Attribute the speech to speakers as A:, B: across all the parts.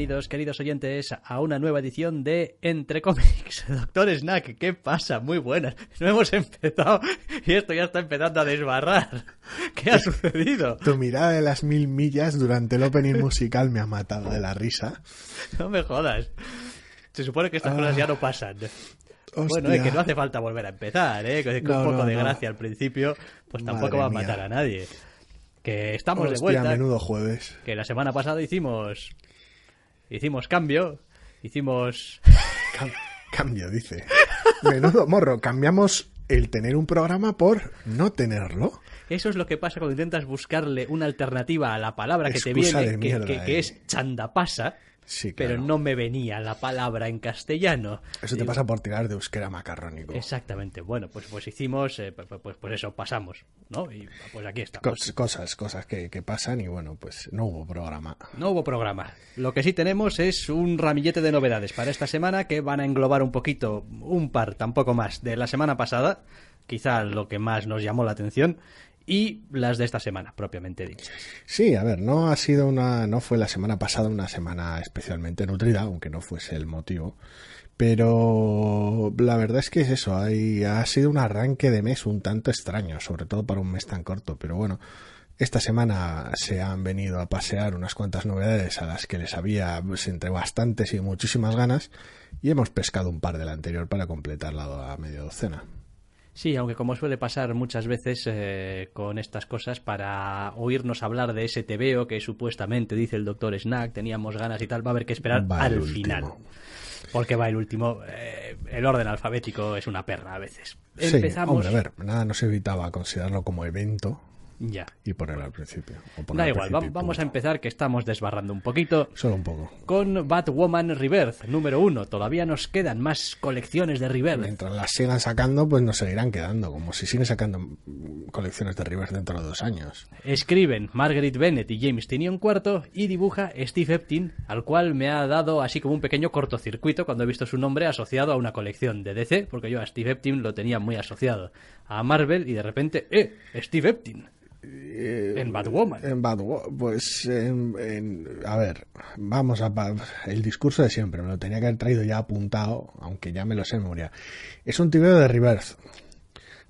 A: Bienvenidos, queridos oyentes, a una nueva edición de Entre Cómics. Doctor Snack, ¿qué pasa? Muy buenas. No hemos empezado y esto ya está empezando a desbarrar. ¿Qué ha sucedido?
B: Tu mirada de las mil millas durante el opening musical me ha matado de la risa.
A: No me jodas. Se supone que estas cosas ya no pasan. Bueno,
B: Hostia.
A: es que no hace falta volver a empezar, ¿eh? Con
B: No,
A: un poco
B: no,
A: de
B: no.
A: gracia al principio, pues tampoco
B: Madre
A: va a
B: mía.
A: matar a nadie. Que estamos de
B: Hostia,
A: vuelta.
B: menudo jueves.
A: Que la semana pasada hicimos. Hicimos cambio. Hicimos.
B: Cam- cambio, dice. Menudo morro. Cambiamos el tener un programa por no tenerlo.
A: Eso es lo que pasa cuando intentas buscarle una alternativa a la palabra que te viene, que,
B: mierda,
A: que- que
B: eh.
A: es chandapasa,
B: Sí,
A: pero no me venía la palabra en castellano.
B: Eso te pasa por tirar de euskera macarrónico.
A: Exactamente. Bueno, pues, pues hicimos, eh, pues, pues, pues eso, pasamos, ¿no? Y pues aquí estamos.
B: Cos- cosas, cosas que, que pasan y bueno, pues no hubo programa.
A: No hubo programa. Lo que sí tenemos es un ramillete de novedades para esta semana que van a englobar un poquito, un par, tampoco más, de la semana pasada, quizá lo que más nos llamó la atención, y las de esta semana, propiamente dichas.
B: Sí, a ver, no ha sido una, no fue la semana pasada una semana especialmente nutrida, aunque no fuese el motivo. Pero la verdad es que es eso, hay, ha sido un arranque de mes un tanto extraño, sobre todo para un mes tan corto. Pero bueno, esta semana se han venido a pasear unas cuantas novedades a las que les había pues, entre bastantes y muchísimas ganas y hemos pescado un par del anterior para completar la media docena.
A: Sí, aunque como suele pasar muchas veces eh, con estas cosas, para oírnos hablar de ese TVO que supuestamente dice el doctor Snack, teníamos ganas y tal, va a haber que esperar
B: Va
A: al
B: último.
A: final. Porque va el último. eh, el orden alfabético es una perra a veces.
B: Sí,
A: Empezamos.
B: hombre, a ver, nada nos evitaba considerarlo como evento
A: Ya.
B: y ponerlo al principio. o
A: Da
B: al
A: igual,
B: principio
A: vamos a empezar que estamos desbarrando un poquito
B: Solo un poco.
A: con Batwoman Rebirth, número uno. Todavía nos quedan más colecciones de Rebirth.
B: Mientras las sigan sacando, pues nos seguirán quedando, como si siguen sacando colecciones de Rivers dentro de dos años.
A: Escriben Margaret Bennett y James Tinion IV y dibuja Steve Eptin, al cual me ha dado así como un pequeño cortocircuito cuando he visto su nombre asociado a una colección de DC, porque yo a Steve Eptin lo tenía muy asociado a Marvel y de repente, ¡eh! Steve Eptin. En Batwoman.
B: En Batwoman, pues, en- en- a ver, vamos a... El discurso de siempre, me lo tenía que haber traído ya apuntado, aunque ya me lo sé de memoria. Es un tibio de Rebirth,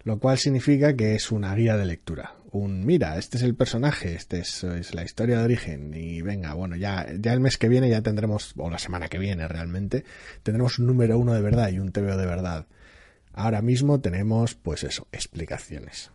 B: lo cual significa que es una guía de lectura. Un, mira, este es el personaje, este es, es la historia de origen, y venga, bueno, ya, ya el mes que viene ya tendremos, o la semana que viene realmente, tendremos un número uno de verdad y un TVO de verdad. Ahora mismo tenemos, pues eso, explicaciones.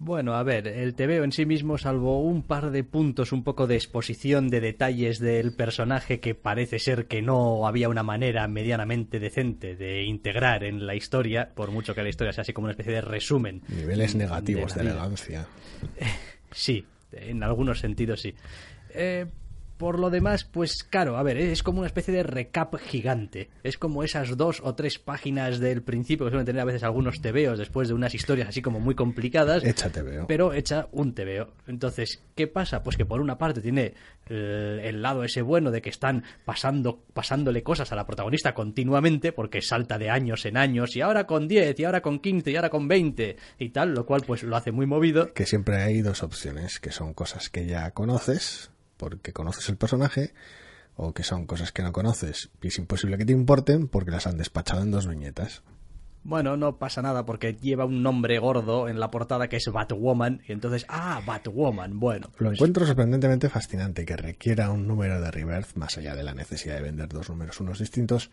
A: Bueno, a ver, el TVO en sí mismo, salvo un par de puntos, un poco de exposición de detalles del personaje que parece ser que no había una manera medianamente decente de integrar en la historia, por mucho que la historia sea así como una especie de resumen.
B: Niveles negativos de,
A: vida.
B: elegancia.
A: Sí, en algunos sentidos sí. Eh, por lo demás, pues claro, a ver, es como una especie de recap gigante. Es como esas dos o tres páginas del principio que suelen tener a veces algunos tebeos después de unas historias así como muy complicadas.
B: Échate, veo.
A: Pero hecha un TVO. Entonces, ¿qué pasa? Pues que por una parte tiene el, el lado ese bueno de que están pasando, pasándole cosas a la protagonista continuamente, porque salta de años en años, y ahora con 10, y ahora con 15, y ahora con 20, y tal, lo cual pues lo hace muy movido.
B: que siempre hay dos opciones, que son cosas que ya conoces, porque conoces el personaje, o que son cosas que no conoces y es imposible que te importen porque las han despachado en dos viñetas.
A: Bueno, no pasa nada porque lleva un nombre gordo en la portada que es Batwoman, y entonces, ah, Batwoman, bueno.
B: Lo
A: pues-
B: encuentro sorprendentemente fascinante que requiera un número de Rebirth, más allá de la necesidad de vender dos números unos distintos,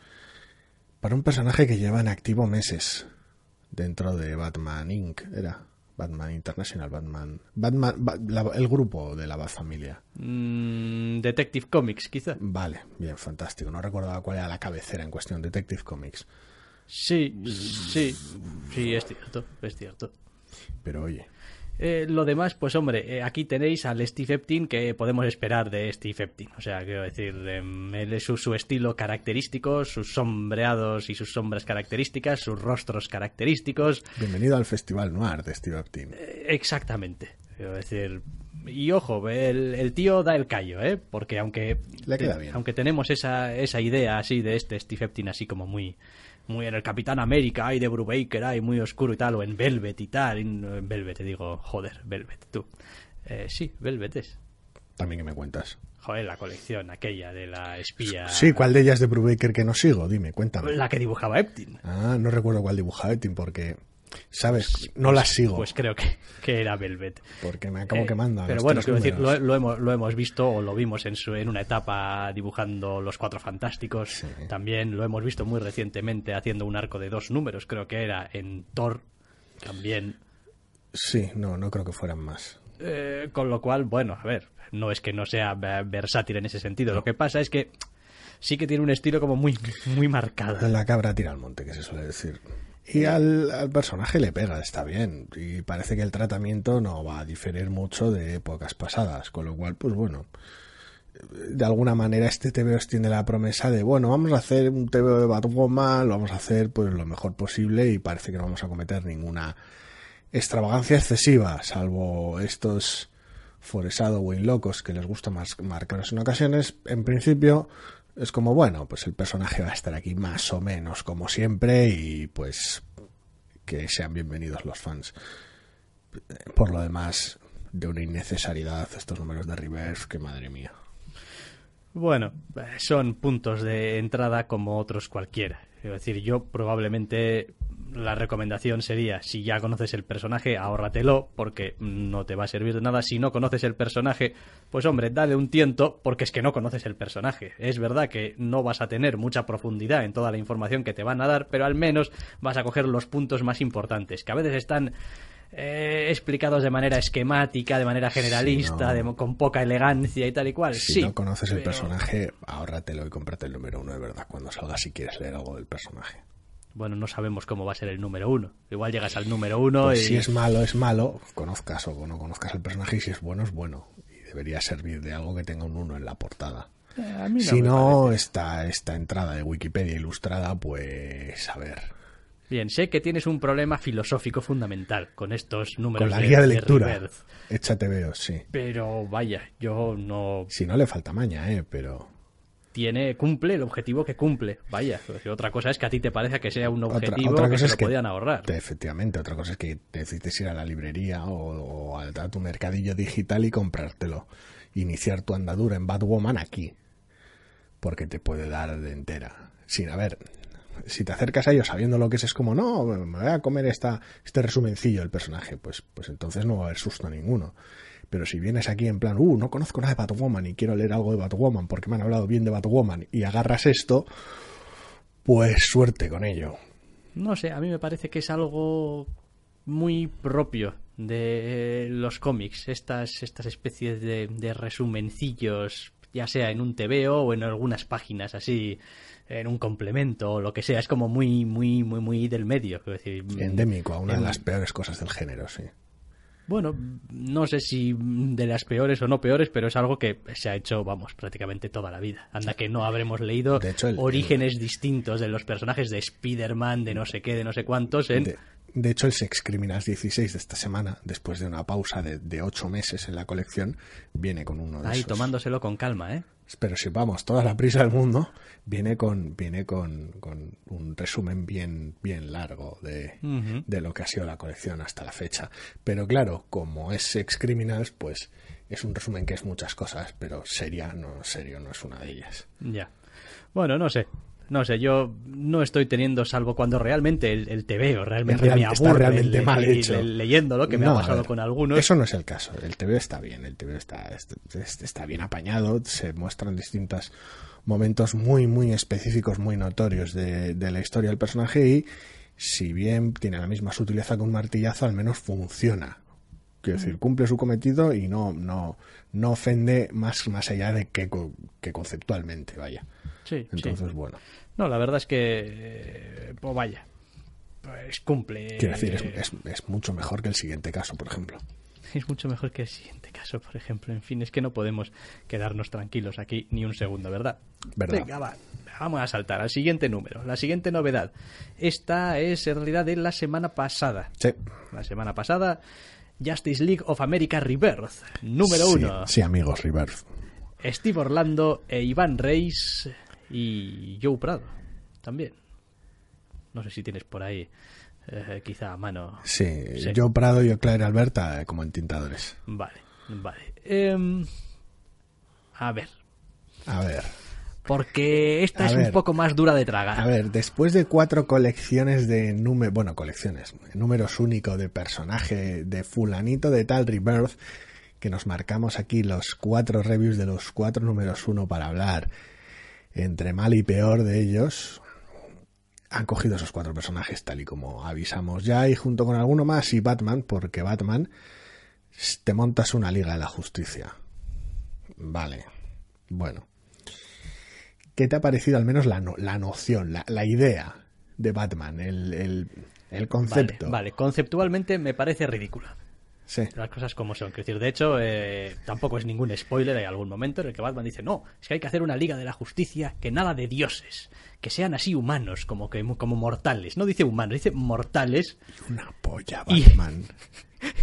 B: para un personaje que lleva en activo meses dentro de Batman Inc. Era Batman International, Batman, Batman Ba- la- el grupo de la Bat familia.
A: Mm, Detective Comics, quizá.
B: Vale, bien, fantástico. No recordaba cuál era la cabecera en cuestión, Detective Comics.
A: Sí, sí, sí, es cierto, es cierto.
B: Pero oye,
A: Eh, lo demás, pues hombre, eh, aquí tenéis al Steve Eptin que podemos esperar de Steve Eptin. O sea, quiero decir, em, él es su, su estilo característico, sus sombreados y sus sombras características, sus rostros característicos.
B: Bienvenido al Festival Noir de Steve Eptin.
A: Eh, exactamente. Quiero decir, y ojo, el, el tío da el callo, ¿eh? Porque aunque,
B: Le queda bien.
A: aunque tenemos esa, esa idea así de este Steve Eptin así como muy muy en el Capitán América, hay de Brubaker, hay muy oscuro y tal, o en Velvet y tal, y en Velvet te digo, joder, Velvet, tú. Eh, sí, Velvet es.
B: También que me cuentas.
A: Joder, la colección aquella de la espía.
B: Sí, ¿cuál de ellas de Brubaker que no sigo? Dime, cuéntame.
A: La que dibujaba Eptin.
B: Ah, no recuerdo cuál dibujaba Eptin porque, ¿sabes? No las sigo.
A: Pues creo que, que era Velvet.
B: porque me acabo
A: Eh,
B: quemando. a
A: Pero
B: los
A: bueno, quiero decir, lo,
B: números.
A: lo hemos, lo hemos visto o lo vimos en, su, en una etapa dibujando Los Cuatro Fantásticos.
B: Sí.
A: También lo hemos visto muy recientemente haciendo un arco de dos números, creo que era en Thor. También.
B: Sí, no, no creo que fueran más.
A: Eh, con lo cual, bueno, a ver, no es que no sea versátil en ese sentido. Lo que pasa es que sí que tiene un estilo como muy, muy marcado.
B: La cabra tira al monte, que se suele decir. Y al, al personaje le pega, está bien. Y parece que el tratamiento no va a diferir mucho de épocas pasadas. Con lo cual, pues bueno, de alguna manera este TVO tiene la promesa de, bueno, vamos a hacer un TVO de Batwoman, lo vamos a hacer pues lo mejor posible y parece que no vamos a cometer ninguna extravagancia excesiva, salvo estos foresado o locos que les gusta más marcarlos en ocasiones. En principio es como, bueno, pues el personaje va a estar aquí más o menos como siempre y pues que sean bienvenidos los fans. Por lo demás, de una innecesariedad estos números de Reverse, que madre mía.
A: Bueno, eh, son puntos de entrada como otros cualquiera. Es decir, yo probablemente la recomendación sería, si ya conoces el personaje, ahórratelo, porque no te va a servir de nada. Si no conoces el personaje, pues hombre, dale un tiento, porque es que no conoces el personaje. Es verdad que no vas a tener mucha profundidad en toda la información que te van a dar, pero al menos vas a coger los puntos más importantes, que a veces están eh, explicados de manera esquemática, de manera generalista,
B: no.
A: de- con poca elegancia y tal y cual.
B: Si
A: sí,
B: no conoces el personaje, ahórratelo y cómprate el número uno de verdad cuando salga si quieres leer algo del personaje.
A: Bueno, no sabemos cómo va a ser el número uno. Igual llegas al número uno
B: Pues
A: y...
B: si es malo, es malo, conozcas o no conozcas el personaje y si es bueno, es bueno. Y debería servir de algo que tenga un uno en la portada.
A: Eh, a mí no
B: si no, esta, esta entrada de Wikipedia ilustrada, pues a ver.
A: Bien, sé que tienes un problema filosófico fundamental con estos números
B: Con la
A: de-
B: guía de lectura. Échate veo, sí.
A: Pero vaya, yo no...
B: Si no le falta maña, eh, pero...
A: Tiene, cumple el objetivo que cumple. Vaya, otra cosa es que a ti te parezca que sea un
B: Otra,
A: objetivo
B: otra
A: que
B: cosa
A: se
B: es
A: lo
B: que
A: podían ahorrar.
B: te- efectivamente, otra cosa es que necesites ir a la librería o, a tu mercadillo digital y comprártelo. Iniciar tu andadura en Batwoman aquí. Porque te puede dar de entera. Sin, a ver, si te acercas a ellos sabiendo lo que es, es como, no, me voy a comer esta, este resumencillo del personaje, pues, pues entonces no va a haber susto ninguno. Pero si vienes aquí en plan, uh, no conozco nada de Batwoman y quiero leer algo de Batwoman porque me han hablado bien de Batwoman y agarras esto, pues suerte con ello.
A: No sé, a mí me parece que es algo muy propio de los cómics, estas, estas especies de, de resumencillos, ya sea en un TVO o en algunas páginas así, en un complemento o lo que sea, es como muy, muy, muy, muy del medio. decir,
B: Endémico a una de las peores cosas del género, sí.
A: Bueno, no sé si de las peores o no peores, pero es algo que se ha hecho, vamos, prácticamente toda la vida. Anda que no habremos leído
B: De hecho, el-
A: orígenes distintos de los personajes de Spider-Man, de no sé qué, de no sé cuántos, en...
B: De, de hecho, el Sex Criminals 16 de esta semana, después de una pausa de, de ocho meses en la colección, viene con uno de
A: Ahí
B: esos.
A: tomándoselo con calma, ¿eh?
B: Pero si vamos, toda la prisa del mundo, viene con, viene con, con un resumen bien, bien largo de, de lo que ha sido la colección hasta la fecha. Pero claro, como es Sex Criminals, pues es un resumen que es muchas cosas, pero seria, no, serio, no es una de ellas.
A: Ya. Bueno, no sé. No sé, yo no estoy teniendo, salvo cuando realmente el, el TVO realmente
B: real-
A: me
B: está realmente mal
A: le-
B: hecho.
A: le- leyendo lo que me
B: No,
A: ha pasado
B: ver,
A: con algunos.
B: Eso no es el caso. El TV está bien, el TV está, est- está bien apañado, se muestran distintos momentos muy, muy específicos, muy notorios de, de la historia del personaje y si bien tiene la misma sutileza que un martillazo, al menos funciona. Quiero decir, cumple su cometido y no, no, no ofende más, más allá de que, co- que conceptualmente, vaya.
A: Sí, sí.
B: Entonces, bueno,
A: No, la verdad es que, eh, pues vaya, pues cumple.
B: quiero decir, es, es, es mucho mejor que el siguiente caso, por ejemplo.
A: es mucho mejor que el siguiente caso, por ejemplo. En fin, es que no podemos quedarnos tranquilos aquí ni un segundo, ¿verdad?
B: ¿Verdad?
A: Venga, va. Vamos a saltar al siguiente número, la siguiente novedad. Esta es en realidad de la semana pasada.
B: Sí.
A: La semana pasada, Justice League of America Rebirth, número
B: Sí,
A: uno.
B: Sí, amigos, Rebirth.
A: Steve Orlando e Iván Reis y Joe Prado también. No sé si tienes por ahí eh, quizá a mano.
B: Sí,
A: Sí.
B: yo Prado y Claire Alberta eh, como entintadores.
A: Vale, vale. Em, a ver,
B: A ver,
A: porque esta
B: A
A: es
B: ver.
A: un poco más dura de tragar.
B: a ver, después de cuatro colecciones de números, bueno, colecciones, números únicos de personaje de fulanito de tal Rebirth, que nos marcamos aquí los cuatro reviews de los cuatro números uno para hablar entre mal y peor de ellos, han cogido esos cuatro personajes tal y como avisamos ya y junto con alguno más y Batman, porque Batman te montas una liga de la justicia. Vale, bueno. ¿Qué te ha parecido al menos la, no- la noción, la, la idea de Batman, el, el, el
A: Vale,
B: concepto?
A: vale, conceptualmente me parece ridícula.
B: Sí.
A: Las cosas como son. Quiero decir, de hecho, eh, tampoco es ningún spoiler. Hay algún momento en el que Batman dice: No, es que hay que hacer una liga de la justicia que nada de dioses. Que sean así humanos, como, que, como mortales. No dice humanos, dice mortales.
B: Una polla,
A: Y-
B: Batman.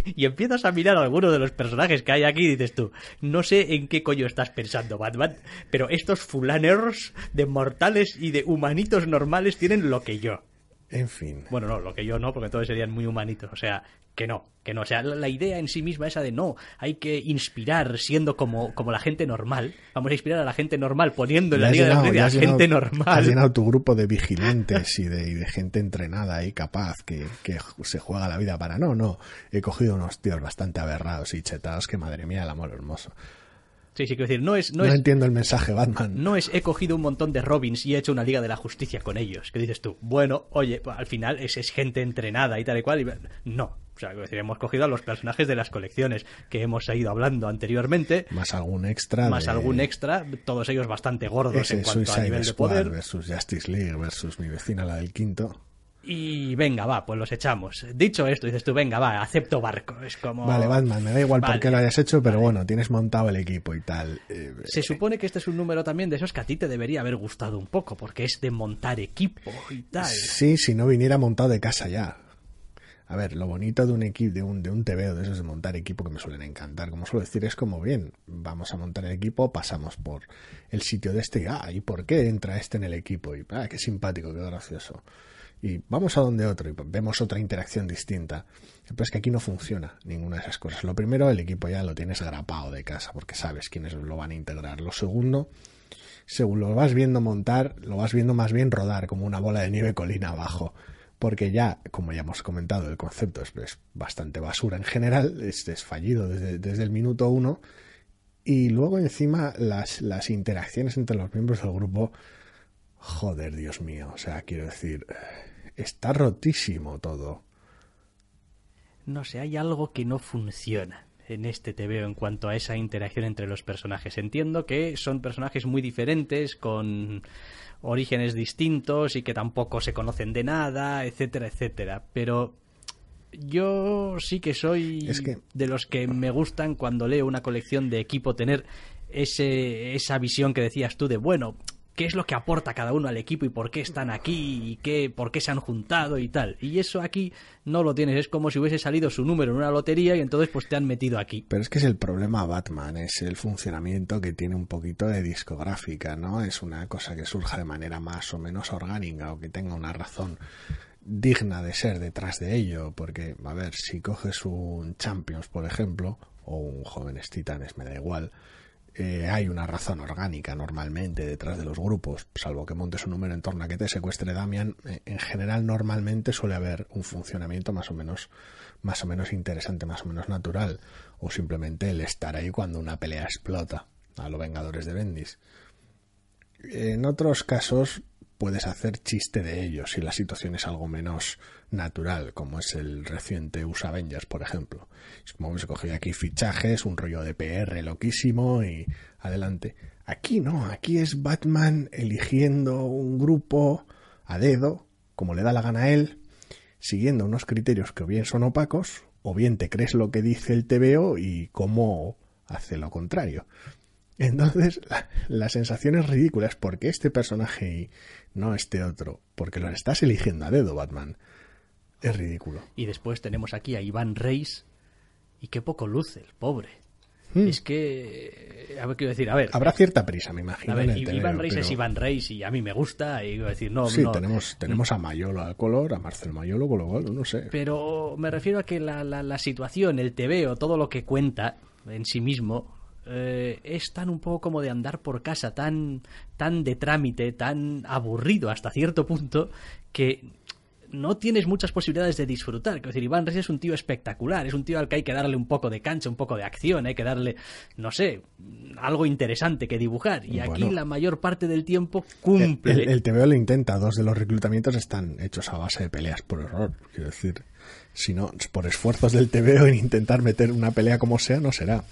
A: Y empiezas a mirar a alguno de los personajes que hay aquí y dices tú, no sé en qué coño estás pensando, Batman, pero estos fulaners de mortales y de humanitos normales tienen lo que yo.
B: En fin.
A: Bueno, no, lo que yo no, porque todos serían muy humanitos. O sea, que no, que no. O sea, la, la idea en sí misma esa de no, hay que inspirar siendo como, como la gente normal. Vamos a inspirar a la gente normal poniendo en la Liga de la
B: llenado- ya
A: Justicia
B: has
A: a gente
B: llenado- Has
A: normal.
B: llenado tu grupo de vigilantes y de, y de gente entrenada y capaz que, que se juega la vida para. No, no. He cogido unos tíos bastante aberrados y chetados que madre mía, el amor hermoso.
A: Sí, sí, quiero decir, no es, no
B: No,
A: es,
B: entiendo el mensaje, Batman.
A: no es he cogido un montón de Robins y he hecho una Liga de la Justicia con ellos. Que dices tú, bueno, oye, pues, al final es, es gente entrenada y tal y cual. Y... No. O sea, decir, hemos cogido a los personajes de las colecciones que hemos ido hablando anteriormente.
B: Más algún extra.
A: Más
B: de-
A: algún extra, todos ellos bastante gordos
B: ese
A: en cuanto a
B: Suicide
A: nivel de
B: Squad
A: poder.
B: versus Justice League versus mi vecina, la del quinto.
A: Y venga, va, pues los echamos. Dicho esto, dices tú, venga, va, acepto barco. Es como.
B: Vale, Batman, me da igual
A: Vale.
B: por qué lo hayas hecho, pero bueno, tienes montado el equipo y tal. Eh,
A: Se supone que este es un número también de esos que a ti te debería haber gustado un poco, porque es de montar equipo y tal.
B: Sí, si no viniera montado de casa ya. A ver, lo bonito de un equipo, de un, de un TVO, de esos de montar equipo que me suelen encantar, como suelo decir, es como bien, vamos a montar el equipo, pasamos por el sitio de este y, ah, ¿y por qué entra este en el equipo? Y, ah, qué simpático, qué gracioso. Y vamos a donde otro y vemos otra interacción distinta. Pero es que aquí no funciona ninguna de esas cosas. Lo primero, el equipo ya lo tienes grapado de casa, porque sabes quiénes lo van a integrar. Lo segundo, según lo vas viendo montar, lo vas viendo más bien rodar como una bola de nieve colina abajo. Porque ya, como ya hemos comentado, el concepto es, es bastante basura en general, es, es fallido desde, desde el minuto uno. Y luego encima las, las interacciones entre los miembros del grupo, joder, Dios mío, o sea, quiero decir, está rotísimo todo.
A: No sé, hay algo que no funciona en este TVO en cuanto a esa interacción entre los personajes. Entiendo que son personajes muy diferentes, con orígenes distintos y que tampoco se conocen de nada, etcétera, etcétera. Pero yo sí que soy
B: Es que-
A: de los que me gustan cuando leo una colección de equipo tener ese, esa visión que decías tú de, bueno, ¿qué es lo que aporta cada uno al equipo y por qué están aquí y qué, por qué se han juntado y tal? Y eso aquí no lo tienes, es como si hubiese salido su número en una lotería y entonces pues te han metido aquí.
B: Pero es que es el problema Batman, es el funcionamiento que tiene un poquito de discográfica, ¿no? Es una cosa que surja de manera más o menos orgánica o que tenga una razón digna de ser detrás de ello, porque, a ver, si coges un Champions, por ejemplo, o un Jóvenes Titanes, me da igual, eh, hay una razón orgánica normalmente detrás de los grupos, salvo que montes un número en torno a que te secuestre Damian, eh, en general normalmente suele haber un funcionamiento más o menos más o menos interesante, más o menos natural, o simplemente el estar ahí cuando una pelea explota, a los Vengadores de Bendis. En otros casos puedes hacer chiste de ellos si la situación es algo menos natural, como es el reciente USA Avengers, por ejemplo. Es como se cogido aquí fichajes, un rollo de PR loquísimo y adelante. Aquí no, aquí es Batman eligiendo un grupo a dedo, como le da la gana a él, siguiendo unos criterios que o bien son opacos o bien te crees lo que dice el TVO y cómo hace lo contrario. Entonces, la, la, sensación es ridícula, es porque este personaje y no este otro, porque lo estás eligiendo a dedo, Batman. Es ridículo.
A: Y después tenemos aquí a Iván Reis, y qué poco luce, el pobre. Hmm. Es que, a ver, quiero decir, a ver.
B: Habrá cierta prisa, me imagino.
A: A ver, Iván Reis es Iván Reis y a mí me gusta. Y decir, no,
B: sí,
A: no,
B: tenemos, tenemos a Mayolo al color, a Marcel Mayolo, con lo cual, no sé.
A: Pero me refiero a que la, la, la situación, el TVO, todo lo que cuenta en sí mismo, eh, es tan un poco como de andar por casa, tan, tan de trámite, tan aburrido hasta cierto punto, que no tienes muchas posibilidades de disfrutar. Quiero decir, Iván Reis es un tío espectacular, es un tío al que hay que darle un poco de cancha, un poco de acción, hay que darle, no sé, algo interesante que dibujar. Y aquí la mayor parte del tiempo cumple.
B: El, el, TVO lo intenta, dos de los reclutamientos están hechos a base de peleas por error, quiero decir. Si no, por esfuerzos del TVO en intentar meter una pelea como sea, no será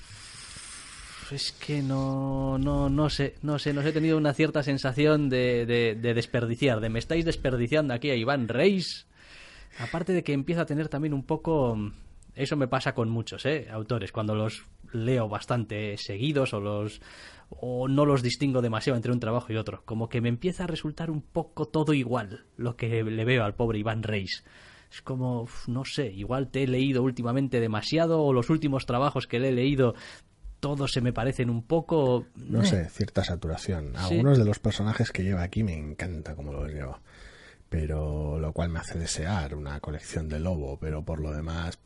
A: es que no, no, no sé, no sé, nos he tenido una cierta sensación de, de, desperdiciar, de me estáis desperdiciando aquí a Iván Reis. Aparte de que empieza a tener también un poco, eso me pasa con muchos ¿eh? autores, cuando los leo bastante seguidos o los o no los distingo demasiado entre un trabajo y otro, como que me empieza a resultar un poco todo igual lo que le veo al pobre Iván Reis. Es como, no sé, igual te he leído últimamente demasiado o los últimos trabajos que le he leído todos se me parecen un poco...
B: No sé, cierta saturación. Algunos de los personajes que lleva aquí me encanta como los lleva. Pero lo cual me hace desear una colección de lobo. Pero por lo demás...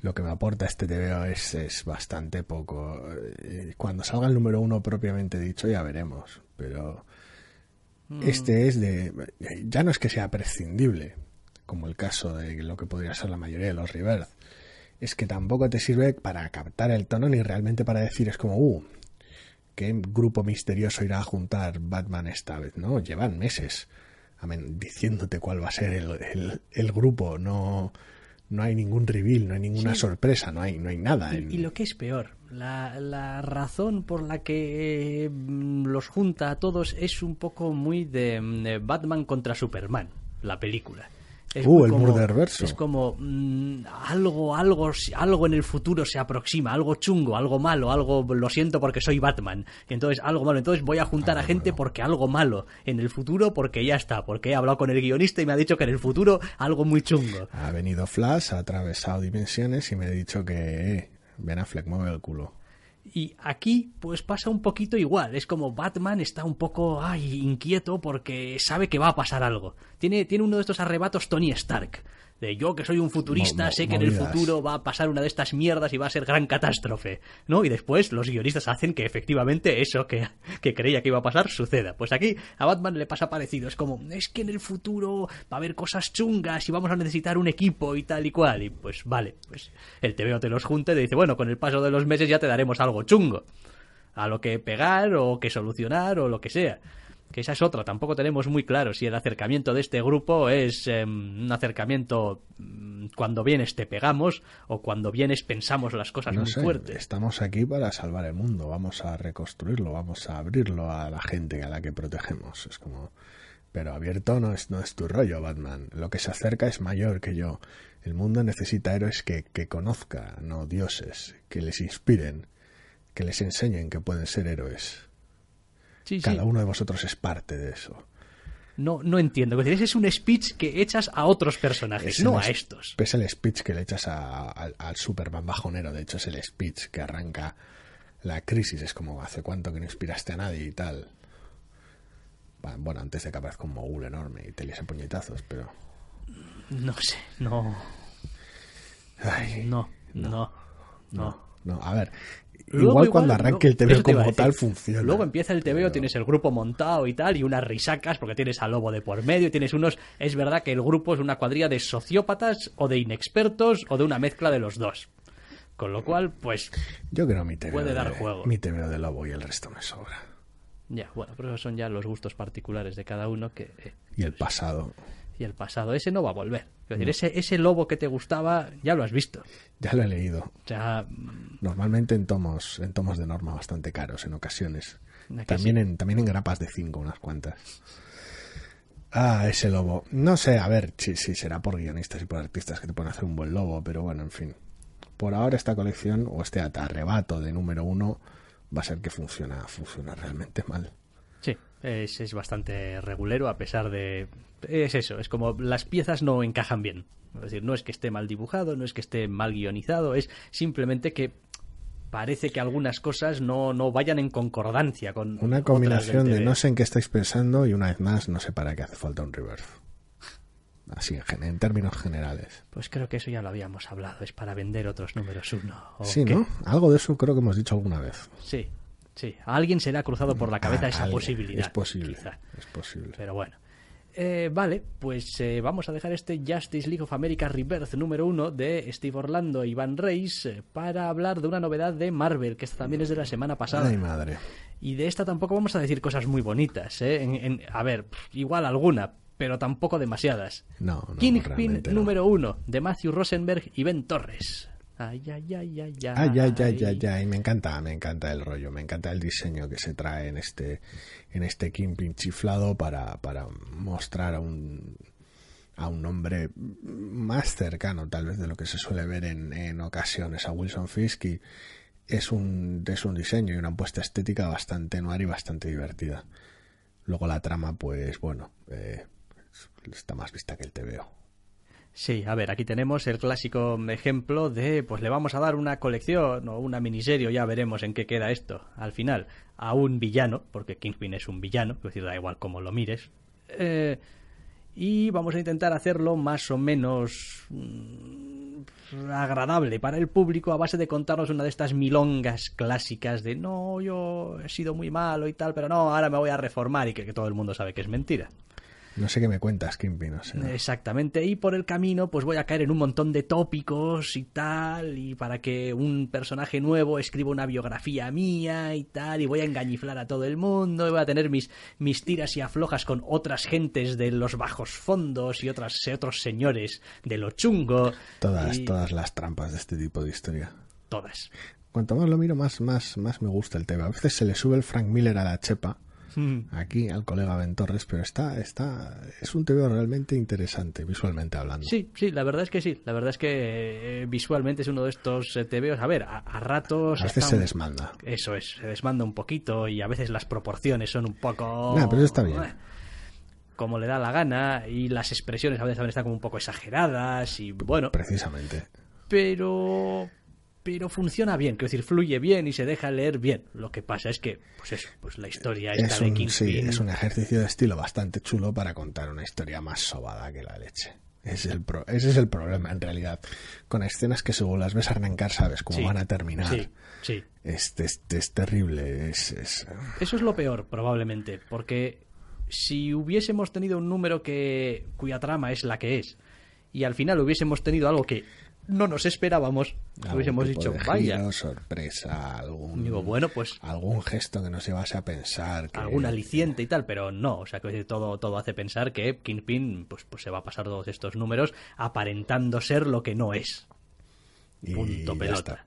B: lo que me aporta este TVO es, es bastante poco. Eh, cuando salga el número uno propiamente dicho ya veremos. Pero... Mm. Este es de... Ya no es que sea prescindible, como el caso de lo que podría ser la mayoría de los Rebirth es que tampoco te sirve para captar el tono ni realmente para decir es como, uh, qué grupo misterioso irá a juntar Batman esta vez, ¿no? Llevan meses diciéndote cuál va a ser el, el, grupo, no, no hay ningún reveal, no hay ninguna sorpresa, no hay, no hay nada.
A: Y, y, lo que es peor, la, la razón por la que mm, los junta a todos es un poco muy de mm, Batman contra Superman, la película.
B: Es uh, el como,
A: Es como mm, algo, algo, algo en el futuro se aproxima, algo chungo, algo malo, algo lo siento porque soy Batman. Entonces algo malo. Entonces voy a juntar a gente porque algo malo en el futuro porque ya está, porque he hablado con el guionista y me ha dicho que en el futuro algo muy chungo.
B: Ha venido Flash, ha atravesado dimensiones y me ha dicho que eh, Ben Affleck mueve el culo.
A: Y aquí, pues pasa un poquito igual. Es como Batman está un poco ay, inquieto porque sabe que va a pasar algo. Tiene, tiene uno de estos arrebatos Tony Stark de yo que soy un futurista, sé que en el futuro va a pasar una de estas mierdas y va a ser gran catástrofe, ¿no? Y después los guionistas hacen que efectivamente eso que, que creía que iba a pasar suceda. Pues aquí a Batman le pasa parecido, es como, es que en el futuro va a haber cosas chungas y vamos a necesitar un equipo y tal y cual, y pues vale, pues el TVO te los junta y te dice, bueno, con el paso de los meses ya te daremos algo chungo, a lo que pegar o que solucionar o lo que sea que esa es otra, tampoco tenemos muy claro si el acercamiento de este grupo es em, un acercamiento mm, cuando vienes te pegamos o cuando vienes pensamos las cosas muy fuertes.
B: Estamos aquí para salvar el mundo, vamos a reconstruirlo, vamos a abrirlo a la gente a la que protegemos. Es como pero abierto no es, no es tu rollo, Batman. Lo que se acerca es mayor que yo. El mundo necesita héroes que, que conozca, no dioses, que les inspiren, que les enseñen que pueden ser héroes. Cada uno de vosotros es parte de eso.
A: No, no entiendo. ese es un speech que echas a otros personajes, no a estos.
B: Es el speech que le echas al Superman bajonero. De hecho, es el speech que arranca la crisis. Es como, ¿hace cuánto que no inspiraste a nadie y tal? Bueno, antes de que aparezca un mogul enorme y te liase puñetazos, pero...
A: No sé, no... no, no, no,
B: no. No, a ver, igual, cuando arranque el TVO como tal funciona.
A: Luego empieza el TVO, tienes el grupo montado y tal, y unas risacas, porque tienes al lobo de por medio, y tienes unos... Es verdad que el grupo es una cuadrilla de sociópatas o de inexpertos o de una mezcla de los dos. Con lo cual, pues...
B: Yo creo mi TVO
A: puede dar juego.
B: Mi TVO de lobo y el resto me sobra.
A: Ya, bueno, pero esos son ya los gustos particulares de cada uno que...
B: Eh, y el pasado
A: y el pasado. Ese no va a volver. Es decir, ese, ese lobo que te gustaba, ya lo has visto.
B: Ya lo he leído.
A: Ya...
B: Normalmente en tomos, en tomos de norma bastante caros en ocasiones. También, en, también en grapas de cinco, unas cuantas. Ah, ese lobo. No sé, a ver, sí, sí, será por guionistas y por artistas que te pueden hacer un buen lobo, pero bueno, en fin. Por ahora esta colección, o este arrebato de número uno, va a ser que funciona, funciona realmente mal.
A: Sí, es, es bastante regulero a pesar de... Es eso, es como las piezas no encajan bien. Es decir, no es que esté mal dibujado, no es que esté mal guionizado, es simplemente que parece que algunas cosas no, no vayan en concordancia con...
B: Una combinación de no sé en qué estáis pensando y una vez más no sé para qué hace falta un reverse. Así en, en términos generales.
A: Pues creo que eso ya lo habíamos hablado, es para vender otros números uno. ¿o
B: Sí,
A: qué?
B: ¿no? Algo de eso creo que hemos dicho alguna vez.
A: Sí, sí. A alguien se le ha cruzado por la cabeza
B: Ah,
A: esa
B: alguien.
A: posibilidad.
B: Es posible.
A: quizá.
B: Es posible.
A: Pero bueno. Eh, vale, pues eh, vamos a dejar este Justice League of America Rebirth número uno de Steve Orlando y Van Reis eh, para hablar de una novedad de Marvel, que esta también es de la semana pasada.
B: Ay, madre.
A: Y de esta tampoco vamos a decir cosas muy bonitas, ¿eh? En- en- a ver, igual alguna, pero tampoco demasiadas.
B: No, no.
A: Kingpin
B: no.
A: número uno de Matthew Rosenberg y Ben Torres. Ay, ay, ay, ay, ay.
B: Ay, ay, ay, ay, ay, me encanta, me encanta el rollo, me encanta el diseño que se trae en este, en este Kingpin chiflado para, para mostrar a un, a un hombre más cercano tal vez de lo que se suele ver en, en ocasiones a Wilson Fisk y es un, es un diseño y una apuesta estética bastante noir y bastante divertida. Luego la trama, pues bueno, eh, está más vista que el TVO.
A: Sí, a ver, aquí tenemos el clásico ejemplo de, pues le vamos a dar una colección o una miniserie, ya veremos en qué queda esto al final, a un villano, porque Kingpin es un villano, es decir, da igual cómo lo mires, eh, y vamos a intentar hacerlo más o menos mm, agradable para el público a base de contarnos una de estas milongas clásicas de no, yo he sido muy malo y tal, pero no, ahora me voy a reformar y que todo el mundo sabe que es mentira.
B: No sé qué me cuentas, Kingpin, o sea,
A: Exactamente, y por el camino pues voy a caer en un montón de tópicos y tal, y para que un personaje nuevo escriba una biografía mía y tal, y voy a engañiflar a todo el mundo, y voy a tener mis, mis tiras y aflojas con otras gentes de los bajos fondos y otras, otros señores de lo chungo.
B: todas,
A: y
B: todas las trampas de este tipo de historia.
A: Todas.
B: Cuanto más lo miro, más, más, más me gusta el tema. A veces se le sube el Frank Miller a la chepa, aquí al colega Ben Torres, pero está, está, es un TV realmente interesante, visualmente hablando.
A: Sí, sí, la verdad es que sí. La verdad es que eh, visualmente es uno de estos eh, TVOs. A ver, a, a ratos.
B: a veces se
A: un-
B: desmanda.
A: Eso es, se desmanda un poquito y a veces las proporciones son un poco...
B: Nah, pero está bien.
A: eh, Como le da la gana y las expresiones a veces también están como un poco exageradas y bueno,
B: Precisamente.
A: pero pero funciona bien, quiero decir, fluye bien y se deja leer bien. Lo que pasa es que, pues eso, pues la historia esta
B: Es
A: de
B: un,
A: Kingpin...
B: sí, es un ejercicio de estilo bastante chulo para contar una historia más sobada que la leche. Ese es el, pro- ese es el problema, en realidad. Con escenas que según las ves arrancar, sabes cómo
A: Sí,
B: van a terminar.
A: Sí, sí.
B: Es, es, es terrible. Es, es-
A: Eso es lo peor, probablemente, porque si hubiésemos tenido un número que cuya trama es la que es, y al final hubiésemos tenido algo que no nos esperábamos, hubiésemos dicho,
B: de
A: vaya,
B: giro, sorpresa, algún,
A: digo, bueno, pues
B: algún gesto que nos llevase a pensar. Que,
A: algún aliciente y tal, pero no, o sea, que todo, todo hace pensar que Kingpin pues, pues se va a pasar todos estos números aparentando ser lo que no es.
B: y
A: punto pelota.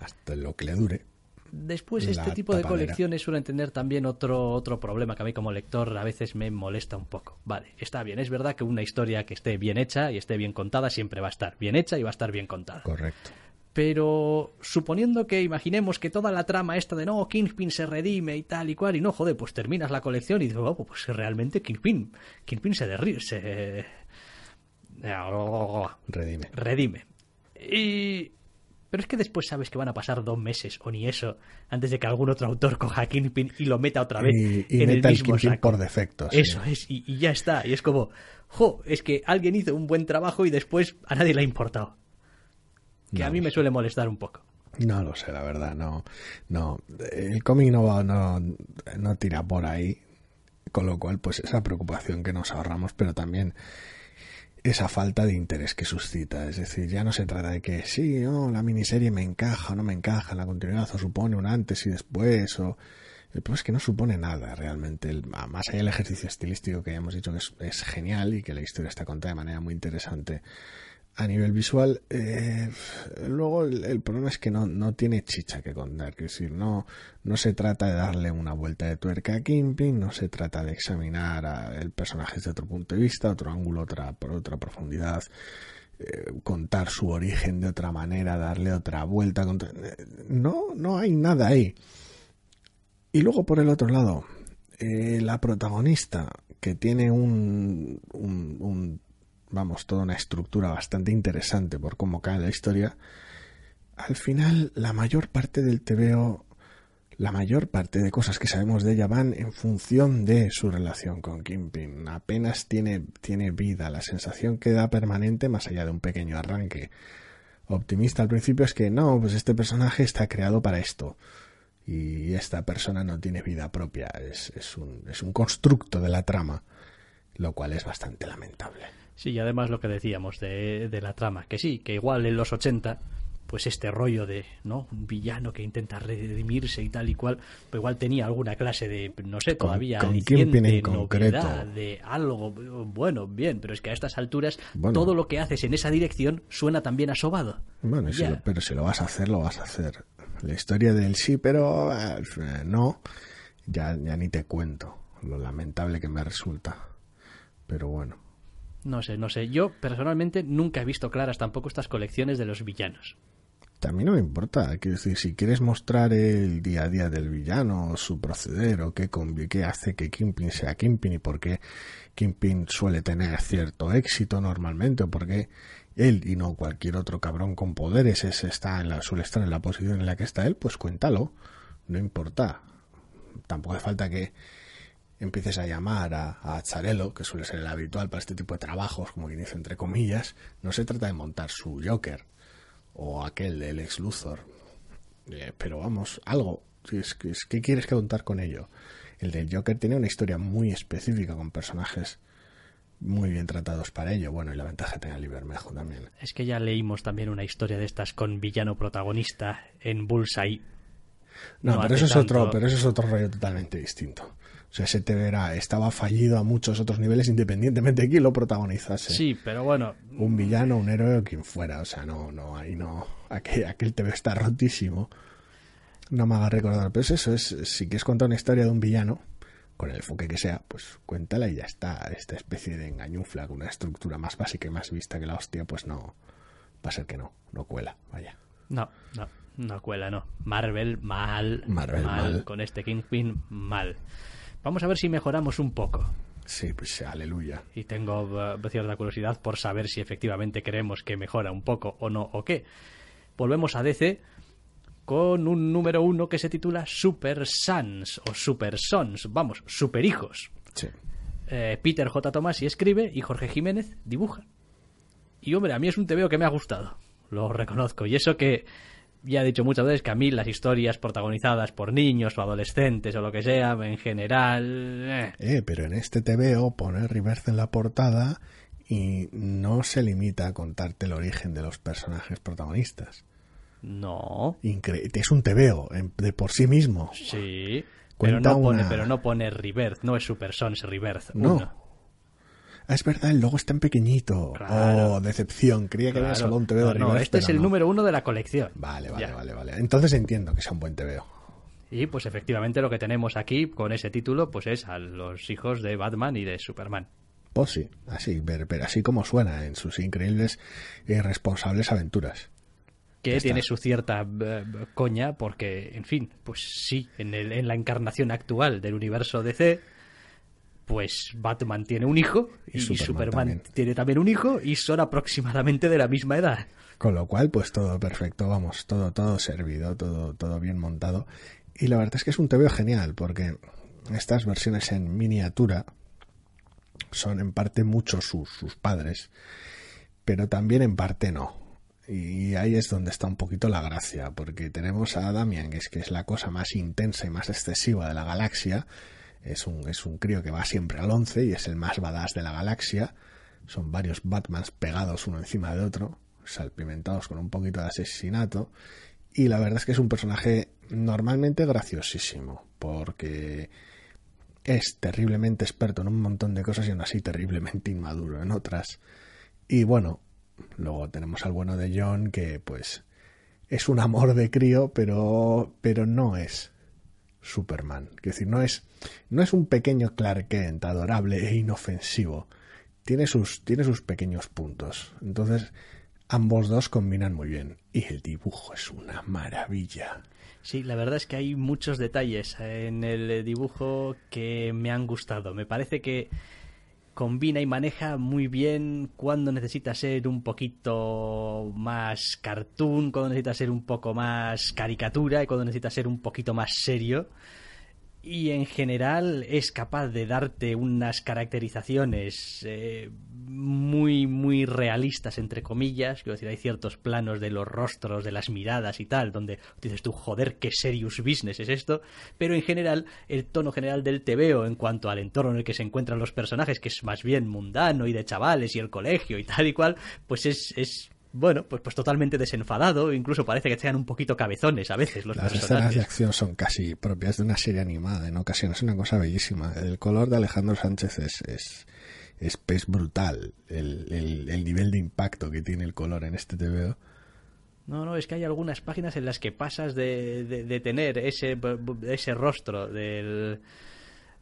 B: Hasta lo que le dure.
A: Después,
B: La
A: este tipo de colecciones suelen tener también otro, otro problema que a mí como lector a veces me molesta un poco. Vale, está bien, es verdad que una historia que esté bien hecha y esté bien contada siempre va a estar bien hecha y va a estar bien contada.
B: Correcto.
A: Pero suponiendo que imaginemos que toda la trama esta de no, Kingpin se redime y tal y cual, y no, joder, pues terminas la colección y dices, oh, pues realmente Kingpin, Kingpin se derri se
B: Redime.
A: redime. Y... Pero es que después sabes que van a pasar dos meses o ni eso antes de que algún otro autor coja Kingpin y lo meta otra vez
B: Y, y
A: en el
B: meta el
A: mismo saco.
B: por defecto. sí.
A: Eso es, y, y ya está. Y es como, jo, es que alguien hizo un buen trabajo y después a nadie le ha importado. Que
B: No
A: a mí me suele molestar un poco.
B: No lo sé, la verdad, no. No, el cómic no, va- no, no tira por ahí, con lo cual, pues esa preocupación que nos ahorramos, pero también esa falta de interés que suscita. Es decir, ya no se trata de que sí, no, la miniserie me encaja o no me encaja en la continuidad, o supone un antes y después, o. El problema es que no supone nada realmente. El- más allá del ejercicio estilístico que hemos dicho que es, es genial y que la historia está contada de manera muy interesante a nivel visual. Eh, luego el, problema es que no, no tiene chicha que contar. Es decir, no, no se trata de darle una vuelta de tuerca a Kingpin, no se trata de examinar a el personaje desde otro punto de vista, otro ángulo, otra, por otra profundidad. Eh, contar su origen de otra manera, darle otra vuelta. No, no hay nada ahí. Y luego por el otro lado, eh, la protagonista, que tiene un, un, vamos, toda una estructura bastante interesante por cómo cae la historia, al final la mayor parte del TVO, la mayor parte de cosas que sabemos de ella van en función de su relación con Kimpin. Apenas tiene, tiene vida, la sensación que da permanente más allá de un pequeño arranque optimista al principio es que no, pues este personaje está creado para esto y esta persona no tiene vida propia, es, es, un, es un constructo de la trama, lo cual es bastante lamentable.
A: Sí, y además lo que decíamos de, de la trama, que sí, que igual en los 80 pues este rollo de no un villano que intenta redimirse y tal y cual pues igual tenía alguna clase de no sé todavía
B: con, en concreto.
A: de algo bueno bien pero es que a estas alturas todo lo que haces en esa dirección suena también a sobado
B: bueno pero si lo vas a hacer lo vas a hacer. La historia del sí, pero eh, no, ya, ya ni te cuento lo lamentable que me resulta. Pero bueno.
A: No sé, no sé. Yo personalmente nunca he visto claras tampoco estas colecciones de los villanos.
B: También no me importa. Quiero decir, si quieres mostrar el día a día del villano, su proceder, o qué, qué hace que Kimpin sea Kimpin y por qué Kimpin suele tener cierto éxito normalmente, o por qué él y no cualquier otro cabrón con poderes ese está en la, suele estar en la posición en la que está él, pues cuéntalo, no importa. Tampoco hace falta que empieces a llamar a, a Charelo, que suele ser el habitual para este tipo de trabajos, como quien dice entre comillas. No se trata de montar su Joker o aquel del ex Luthor. Eh, pero vamos, algo. Es, es, ¿Qué quieres que contar con ello? El del Joker tiene una historia muy específica con personajes muy bien tratados para ello. Bueno, y la ventaja tenía el Bermejo también.
A: Es que ya leímos también una historia de estas con villano protagonista en Bullseye.
B: No, pero eso es otro, pero eso es otro rollo totalmente distinto. O sea, ese TV estaba fallido a muchos otros niveles independientemente de quién lo protagonizase.
A: Sí, pero bueno.
B: Un villano, un héroe o quien fuera. O sea, no, no, ahí no. Aquel, aquel TV está rotísimo. No me haga recordar. Pero es eso, es, si quieres contar una historia de un villano, con el enfoque que sea, pues cuéntala y ya está. Esta especie de engañufla con una estructura más básica y más vista que la hostia, pues no. Va a ser que no, no cuela, vaya.
A: No, no, no cuela, no. Marvel, mal. Marvel, mal. Con este Kingpin, mal. Vamos a ver si mejoramos un poco.
B: Sí, pues aleluya.
A: Y tengo uh, cierta curiosidad por saber si efectivamente creemos que mejora un poco o no o qué. Volvemos a DC con un número uno que se titula Super Sons o Super Sons, vamos, Super Hijos.
B: Sí.
A: Eh, Peter J. Tomás y escribe y Jorge Jiménez dibuja. Y hombre, a mí es un TVO que me ha gustado, lo reconozco. Y eso que ya he dicho muchas veces que a mí las historias protagonizadas por niños o adolescentes o lo que sea, en general...
B: Eh, eh pero en este TVO pone Reverse en la portada y no se limita a contarte el origen de los personajes protagonistas.
A: No.
B: es un tebeo de por sí mismo.
A: Sí. Pero no, pone, pero no pone Rebirth, no es Super Sons Rebirth.
B: No. Es verdad, el logo está en pequeñito. Oh, decepción. Creía que era solo un tebeo de
A: No, este es el número uno de la colección.
B: Vale, vale, vale, vale. Entonces entiendo que sea un buen tebeo.
A: Y pues efectivamente lo que tenemos aquí con ese título pues es a los hijos de Batman y de Superman.
B: Pues sí, así, pero, así como suena en sus increíbles y responsables aventuras
A: que tiene su cierta eh, coña porque, en fin, pues sí, en, el, en la encarnación actual del universo DC, pues Batman tiene un hijo y, Superman, tiene también un hijo y son aproximadamente de la misma edad.
B: Con lo cual, pues todo perfecto, vamos, todo, todo servido, todo, todo bien montado. Y la verdad es que es un TVO genial porque estas versiones en miniatura son en parte muchos sus, sus padres, pero también en parte no y ahí es donde está un poquito la gracia, porque tenemos a Damian, que es, que es la cosa más intensa y más excesiva de la galaxia. Es un, es un crío que va siempre al 11 y es el más badass de la galaxia. Son varios Batmans pegados uno encima de otro, salpimentados con un poquito de asesinato. Y la verdad es que es un personaje normalmente graciosísimo, porque es terriblemente experto en un montón de cosas y aún así terriblemente inmaduro en otras. Y bueno, Luego tenemos al bueno de John, que pues es un amor de crío, pero, pero no es Superman. Es decir, no es, no es un pequeño Clark Kent adorable e inofensivo. Tiene sus, tiene sus pequeños puntos. Entonces, ambos dos combinan muy bien. Y el dibujo es una maravilla.
A: Sí, la verdad es que hay muchos detalles en el dibujo que me han gustado. Me parece que combina y maneja muy bien cuando necesita ser un poquito más cartoon, cuando necesita ser un poco más caricatura y cuando necesita ser un poquito más serio. Y en general es capaz de darte unas caracterizaciones eh, muy muy realistas entre comillas quiero decir hay ciertos planos de los rostros de las miradas y tal donde dices tú joder qué serious business es esto pero en general el tono general del TVO en cuanto al entorno en el que se encuentran los personajes que es más bien mundano y de chavales y el colegio y tal y cual pues es, es bueno, pues, pues totalmente desenfadado, incluso parece que sean un poquito cabezones a veces los
B: Las
A: personajes.
B: escenas de acción son casi propias de una serie animada, en ocasiones es una cosa bellísima. El color de Alejandro Sánchez es, es, es, es brutal, el, el, el, nivel de impacto que tiene el color en este TVO.
A: No, no, es que hay algunas páginas en las que pasas de, de, de tener ese, ese rostro del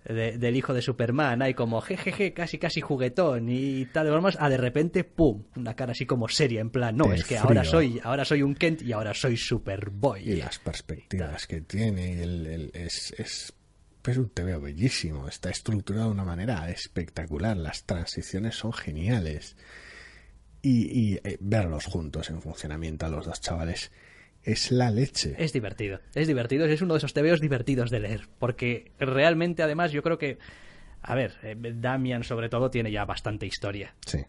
A: de, del hijo de Superman, hay como jejeje, casi casi juguetón y tal de bromas, a de repente, pum, una cara así como seria, en plan, no, es que
B: frío.
A: ahora soy, ahora soy un Kent y ahora soy Superboy.
B: Y las perspectivas que tiene, el, el- es, es, es un TVO bellísimo, está estructurado de una manera espectacular, las transiciones son geniales. Y, y, eh, verlos juntos en funcionamiento a los dos chavales es la leche.
A: Es divertido, es divertido, es uno de esos tebeos divertidos de leer, porque realmente además yo creo que, a ver, eh, Damian sobre todo tiene ya bastante historia,
B: Sí,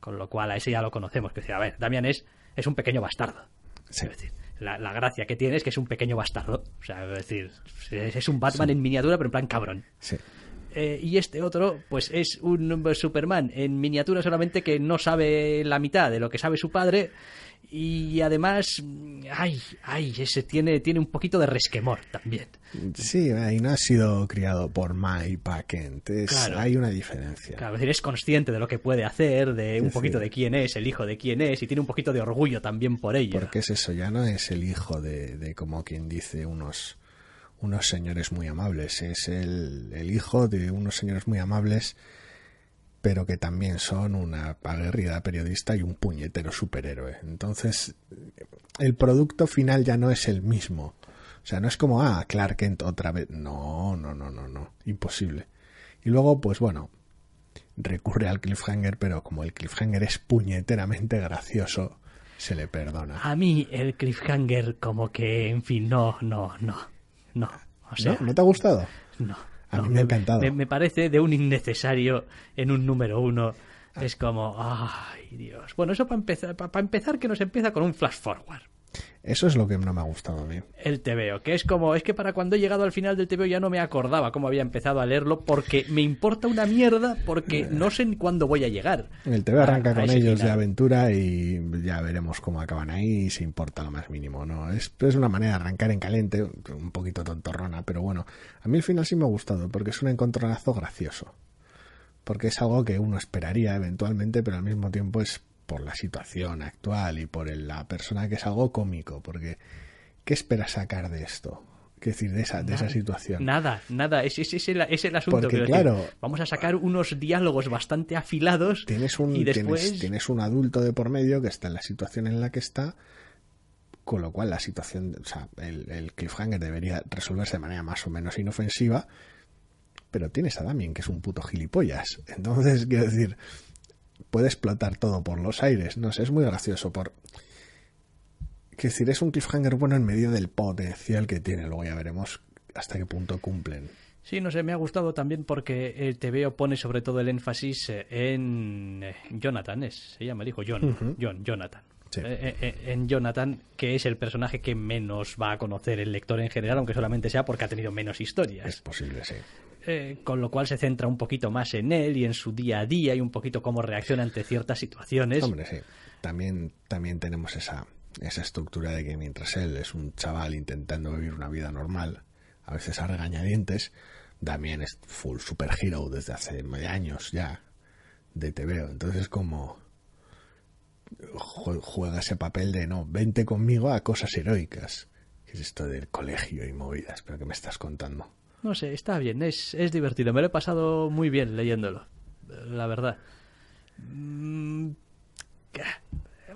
A: con lo cual a ese ya lo conocemos, que decir, a ver, Damian es, es un pequeño bastardo.
B: sí.
A: Es decir, la, la gracia que tiene es que es un pequeño bastardo. O sea, es decir, es, es un Batman en miniatura, pero en plan cabrón.
B: sí.
A: Eh, y este otro, pues es un Superman en miniatura solamente que no sabe la mitad de lo que sabe su padre. Y además, ay, ay, ese tiene, tiene un poquito de resquemor también.
B: Sí, y no ha sido criado por Mike Paquent. Es-
A: Claro.
B: Hay una diferencia.
A: Claro, es decir, es consciente de lo que puede hacer, de un
B: Sí,
A: poquito
B: sí.
A: de quién es, el hijo de quién es, y tiene un poquito de orgullo también por ello.
B: Porque es eso, ya no es el hijo de, de como quien dice, unos, unos señores muy amables. Es el, el hijo de unos señores muy amables, pero que también son una aguerrida periodista y un puñetero superhéroe. Entonces, el producto final ya no es el mismo. O sea, no es como, ah, Clark Kent otra vez. No, no, no, no, no. Imposible. Y luego, pues bueno, recurre al cliffhanger, pero como el cliffhanger es puñeteramente gracioso, se le perdona.
A: A mí el cliffhanger como que, en fin, no, no, no, no. O sea,
B: ¿No? ¿No te ha gustado?
A: no.
B: A
A: no,
B: mí me ha encantado.
A: Me, me parece de un innecesario en un número uno. Es como, ay Dios. Bueno, eso para empezar, para empezar que nos empieza con un flash forward.
B: Eso es lo que no me ha gustado a mí.
A: El TVO, que es como, es que para cuando he llegado al final del TVO ya no me acordaba cómo había empezado a leerlo porque me importa una mierda porque no sé ni cuándo voy a llegar.
B: El TV arranca
A: a-
B: con ellos de aventura y ya veremos cómo acaban ahí y se importa lo más mínimo. no Es, es una manera de arrancar en caliente, un poquito tontorrona, pero bueno, a mí el final sí me ha gustado porque es un encontronazo gracioso. Porque es algo que uno esperaría eventualmente, pero al mismo tiempo es por la situación actual y por el- la persona que es algo cómico. Porque, ¿qué esperas sacar de esto? ¿Qué decir, de esa, de esa situación?
A: Nada, nada, ese es, es el, es el asunto.
B: Porque,
A: quiero decir,
B: claro-
A: vamos a sacar unos diálogos bastante afilados
B: tienes un,
A: y después...
B: tienes, tienes un adulto de por medio que está en la situación en la que está, con lo cual la situación, o sea, el, el cliffhanger debería resolverse de manera más o menos inofensiva, pero tienes a Damien, que es un puto gilipollas. Entonces, quiero decir, puede explotar todo por los aires. No sé, es muy gracioso por... Quiero decir, es un cliffhanger bueno en medio del potencial que tiene. Luego ya veremos hasta qué punto cumplen.
A: Sí, no sé, me ha gustado también porque el TVO pone sobre todo el énfasis eh, en eh, Jonathan, es, se llama el hijo John, John, Jonathan.
B: Sí.
A: Eh, en Jonathan, que es el personaje que menos va a conocer el lector en general, aunque solamente sea porque ha tenido menos historias.
B: Es posible, sí.
A: Eh, con lo cual se centra un poquito más en él y en su día a día y un poquito cómo reacciona ante ciertas situaciones.
B: Hombre, sí. También, también tenemos esa, esa estructura de que mientras él es un chaval intentando vivir una vida normal, a veces a regañadientes, también es full superhero desde hace años ya de TVO. Entonces como jue- juega ese papel de no, vente conmigo a cosas heroicas. ¿Qué es esto del colegio y movidas? ¿Pero qué me estás contando?
A: No sé, está bien, es, es divertido. Me lo he pasado muy bien leyéndolo, la verdad. Mm,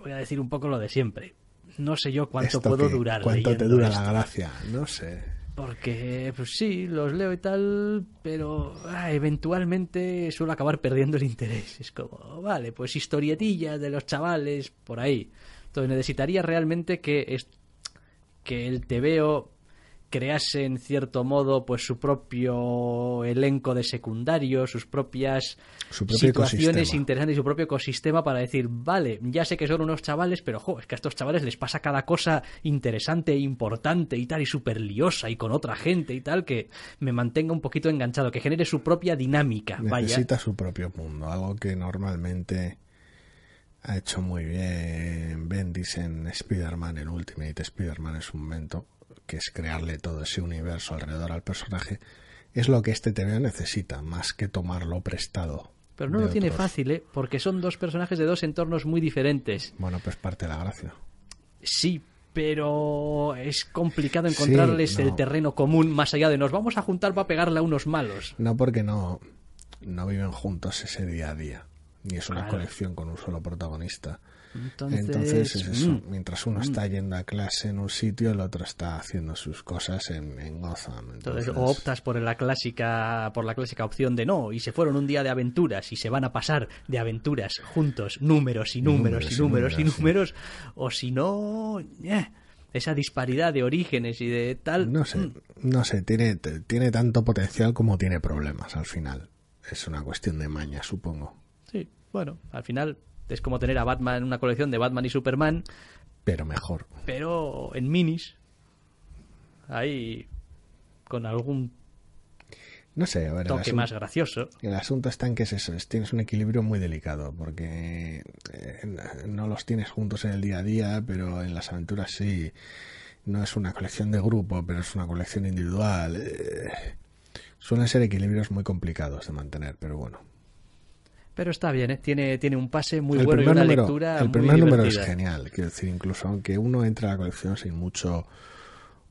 A: Voy a decir un poco lo de siempre. No sé yo cuánto
B: ¿Esto
A: puedo
B: qué?
A: durar.
B: ¿Cuánto te dura
A: esto.
B: la gracia? No sé.
A: Porque, pues sí, los leo y tal, pero ah, eventualmente suelo acabar perdiendo el interés. Es como, vale, pues historietillas de los chavales, por ahí. Entonces necesitaría realmente que, es- que el TVO crease en cierto modo pues su propio elenco de secundarios, sus propias
B: Su
A: situaciones
B: ecosistema.
A: interesantes y su propio ecosistema para decir, vale, ya sé que son unos chavales, pero jo, es que a estos chavales les pasa cada cosa interesante e importante y tal, y súper liosa y con otra gente y tal, que me mantenga un poquito enganchado, que genere su propia dinámica, vaya.
B: Necesita su propio mundo, algo que normalmente ha hecho muy bien Bendis en Spider-Man, en Ultimate Spider-Man en su momento, que es crearle todo ese universo alrededor al personaje. Es lo que este TV necesita, más que tomarlo prestado.
A: Pero no lo tiene fácil, ¿eh? Porque son dos personajes de dos entornos muy diferentes.
B: Bueno, pues parte de la gracia.
A: Sí, pero es complicado
B: Sí,
A: encontrarles
B: no.
A: el terreno común más allá de nos vamos a juntar para pegarle a unos malos.
B: No porque no, no viven juntos ese día a día, ni es una
A: Claro.
B: colección con un solo protagonista.
A: Entonces,
B: Entonces es eso.
A: mm,
B: Mientras uno está yendo a clase en un sitio, el otro está haciendo sus cosas en, en Gotham.
A: Entonces,
B: Entonces,
A: o optas por la clásica por la clásica opción de no y se fueron un día de aventuras y se van a pasar de aventuras juntos números y números y números y
B: números,
A: números, o si no eh, esa disparidad de orígenes y de tal
B: no sé,
A: mm,
B: no sé, tiene, tiene tanto potencial como tiene problemas al final. Es una cuestión de maña, supongo.
A: sí bueno al final es como tener a Batman una colección de Batman y Superman
B: Pero mejor.
A: pero en minis ahí con algún
B: No sé, a ver,
A: toque
B: asunto,
A: más gracioso
B: el asunto está en que es eso, es- tienes un equilibrio muy delicado, porque eh, no los tienes juntos en el día a día, pero en las aventuras sí. No es una colección de grupo, pero es una colección individual. Eh, suelen ser equilibrios muy complicados de mantener, pero bueno.
A: Pero está bien ¿eh? tiene tiene un pase muy
B: el
A: bueno y una
B: número,
A: lectura
B: el
A: muy
B: primer número es genial, quiero decir, incluso aunque uno entre a la colección sin mucho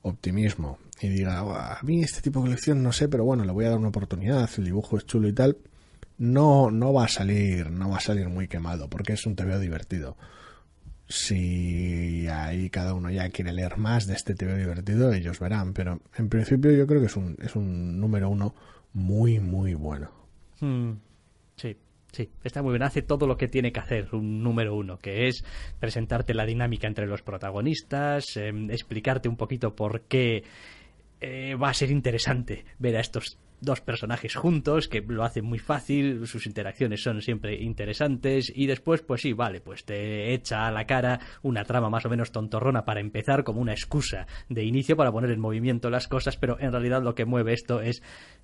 B: optimismo y diga, "Buah, a mí este tipo de colección no sé, pero bueno, le voy a dar una oportunidad, el dibujo es chulo y tal, no, no va a salir, no va a salir muy quemado, porque es un TVO divertido. Si ahí cada uno ya quiere leer más de este TVO divertido, ellos verán, pero en principio yo creo que es un, es un número uno muy, muy bueno.
A: Mm, Sí, está muy bien. Hace todo lo que tiene que hacer un número uno, que es presentarte la dinámica entre los protagonistas, em, explicarte un poquito por qué eh, va a ser interesante ver a estos dos personajes juntos, que lo hacen muy fácil, sus interacciones son siempre interesantes y después, pues sí, vale, pues te echa a la cara una trama más o menos tontorrona para empezar como una excusa de inicio para poner en movimiento las cosas, pero en realidad lo que mueve esto es,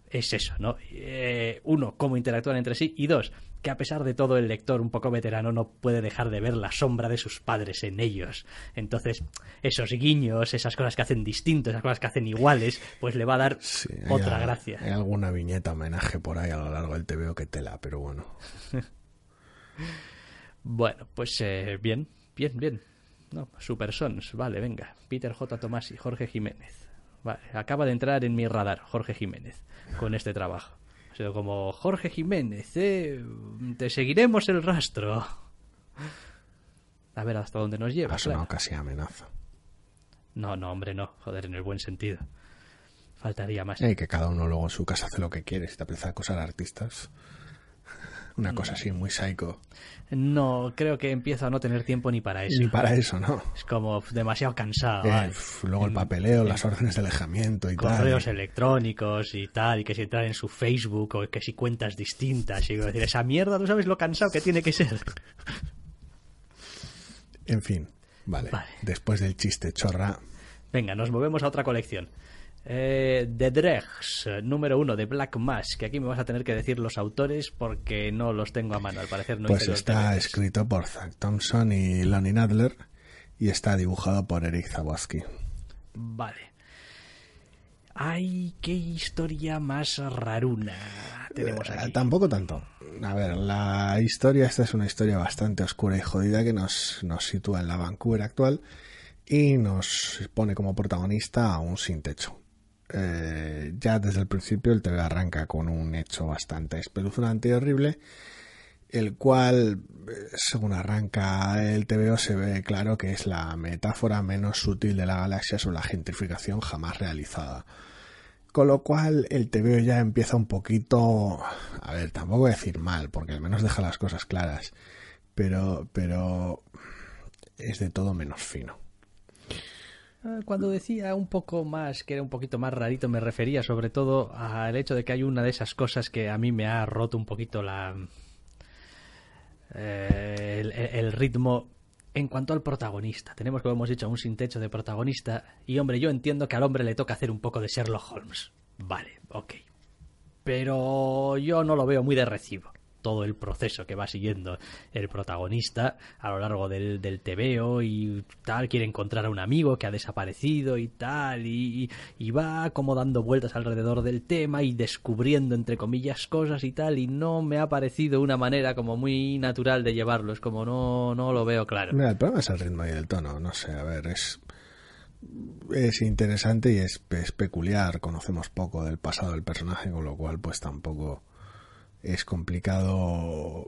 A: es eso, ¿no? Eh, uno, cómo interactúan entre sí y dos, que a pesar de todo el lector un poco veterano no puede dejar de ver la sombra de sus padres en ellos. Entonces, esos guiños, esas cosas que hacen distintos, esas cosas que hacen iguales, pues le va a dar
B: Sí,
A: otra gracia.
B: Hay alguna viñeta homenaje por ahí a lo largo del TVO que tela, pero bueno.
A: Bueno, pues eh, bien, bien, bien. No, Super Sons, vale, venga. Peter J. Tomás y Jorge Jiménez. Vale, acaba de entrar en mi radar Jorge Jiménez con este trabajo. Ha sido como, Jorge Jiménez, eh, te seguiremos el rastro. A ver hasta dónde nos lleva.
B: Ha sonado
A: claro.
B: casi amenaza.
A: No, no, hombre, no. Joder, en el buen sentido. Faltaría más.
B: Y que cada uno luego en su casa hace lo que quiere. Si te apetece acosar a artistas. Una cosa así muy psycho.
A: No, creo que empiezo a no tener tiempo ni para eso.
B: Ni para eso, ¿no?
A: Es como demasiado cansado.
B: Eh, luego el papeleo, las órdenes de alejamiento y
A: correos
B: tal.
A: electrónicos y tal, y que si entrar en su Facebook o que si cuentas distintas, y decir, esa mierda, tú sabes lo cansado que tiene que ser.
B: En fin, vale.
A: Vale.
B: Después del chiste chorra,
A: Venga, nos movemos a otra colección. Eh, The Dregs, eh, número uno de Black Mass, que aquí me vas a tener que decir los autores porque no los tengo a mano, al parecer no
B: pues está escrito por Zack Thompson y Lonnie Nadler y está dibujado por Eric Zawoski.
A: Vale. Ay, qué historia más raruna tenemos
B: Eh,
A: aquí.
B: Tampoco tanto. a ver, la historia, esta es una historia bastante oscura y jodida que nos, nos sitúa en la Vancouver actual y nos pone como protagonista a un sin techo. Eh, ya desde el principio el TV arranca con un hecho bastante espeluznante y horrible, el cual, eh, según arranca el TVO, se ve claro que es la metáfora menos sutil de la galaxia sobre la gentrificación jamás realizada. Con lo cual el TVO ya empieza un poquito, a ver, tampoco voy a decir mal, porque al menos deja las cosas claras, pero, pero es de todo menos fino.
A: Ah, cuando decía un poco más, que era un poquito más rarito, me refería sobre todo al hecho de que hay una de esas cosas que a mí me ha roto un poquito la eh, el, ritmo en cuanto al protagonista. Tenemos, como hemos dicho, un sin techo de protagonista y, hombre, yo entiendo que al hombre le toca hacer un poco de Sherlock Holmes. Vale, ok. Pero yo no lo veo muy de recibo todo el proceso que va siguiendo el protagonista a lo largo del, del TVO y tal, quiere encontrar a un amigo que ha desaparecido y tal, y, y, va como dando vueltas alrededor del tema y descubriendo entre comillas cosas y tal, y no me ha parecido una manera como muy natural de llevarlo, es como no, no lo veo claro.
B: Mira, el problema es el ritmo y el tono, no sé, a ver, es es interesante y es, es, peculiar. Conocemos poco del pasado del personaje, con lo cual, pues tampoco es complicado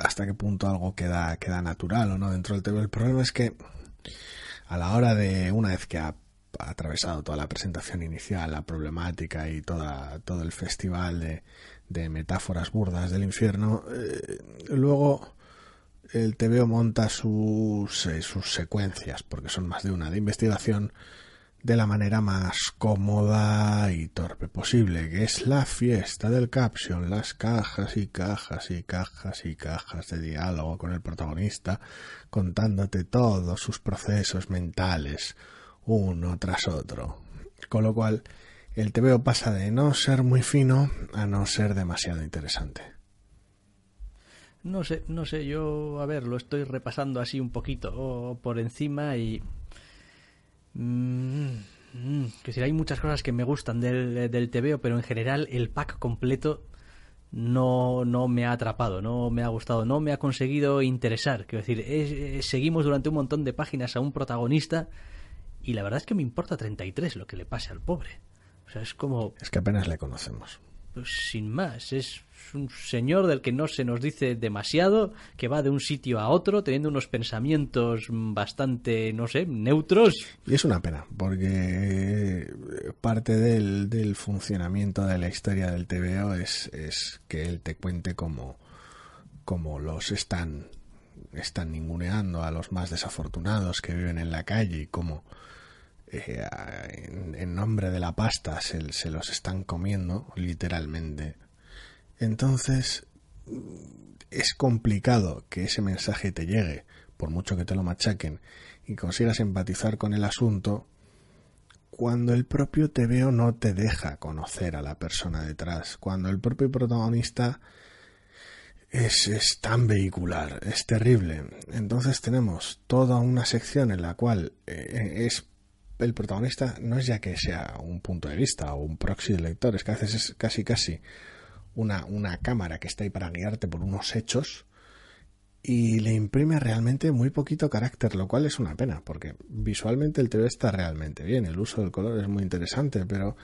B: hasta qué punto algo queda, queda natural o no dentro del TV. El problema es que a la hora de, una vez que ha, atravesado toda la presentación inicial, la problemática y toda, todo el festival de, metáforas burdas del infierno, eh, luego el TVO monta sus, eh, sus secuencias, porque son más de una, de investigación de la manera más cómoda y torpe posible, que es la fiesta del caption, las cajas y cajas y cajas y cajas de diálogo con el protagonista, contándote todos sus procesos mentales, uno tras otro. Con lo cual, el TVO pasa de no ser muy fino a no ser demasiado interesante.
A: No sé, no sé, yo, a ver, lo estoy repasando así un poquito por encima y Mm, mm, que si hay muchas cosas que me gustan del, del TVO, pero en general el pack completo no, no me ha atrapado, no me ha gustado, no me ha conseguido interesar. Quiero decir, seguimos durante un montón de páginas a un protagonista y la verdad es que me importa 33 lo que le pase al pobre. O sea, es como...
B: Es que apenas le conocemos.
A: Pues sin más, es un señor del que no se nos dice demasiado, que va de un sitio a otro teniendo unos pensamientos bastante, no sé, neutros.
B: Y es una pena, porque parte del, del funcionamiento de la historia del TVO es, es que él te cuente cómo, cómo los están, están ninguneando a los más desafortunados que viven en la calle y cómo eh, en, nombre de la pasta se los están comiendo literalmente entonces, es complicado que ese mensaje te llegue, por mucho que te lo machaquen, y consigas empatizar con el asunto, cuando el propio TVO no te deja conocer a la persona detrás, cuando el propio protagonista es, es, tan vehicular, es terrible. Entonces tenemos toda una sección en la cual eh, es el protagonista no es ya que sea un punto de vista o un proxy de lector, es que a veces es casi casi una, una cámara que está ahí para guiarte por unos hechos y le imprime realmente muy poquito carácter, lo cual es una pena, porque visualmente el TV está realmente bien, el uso del color es muy interesante, pero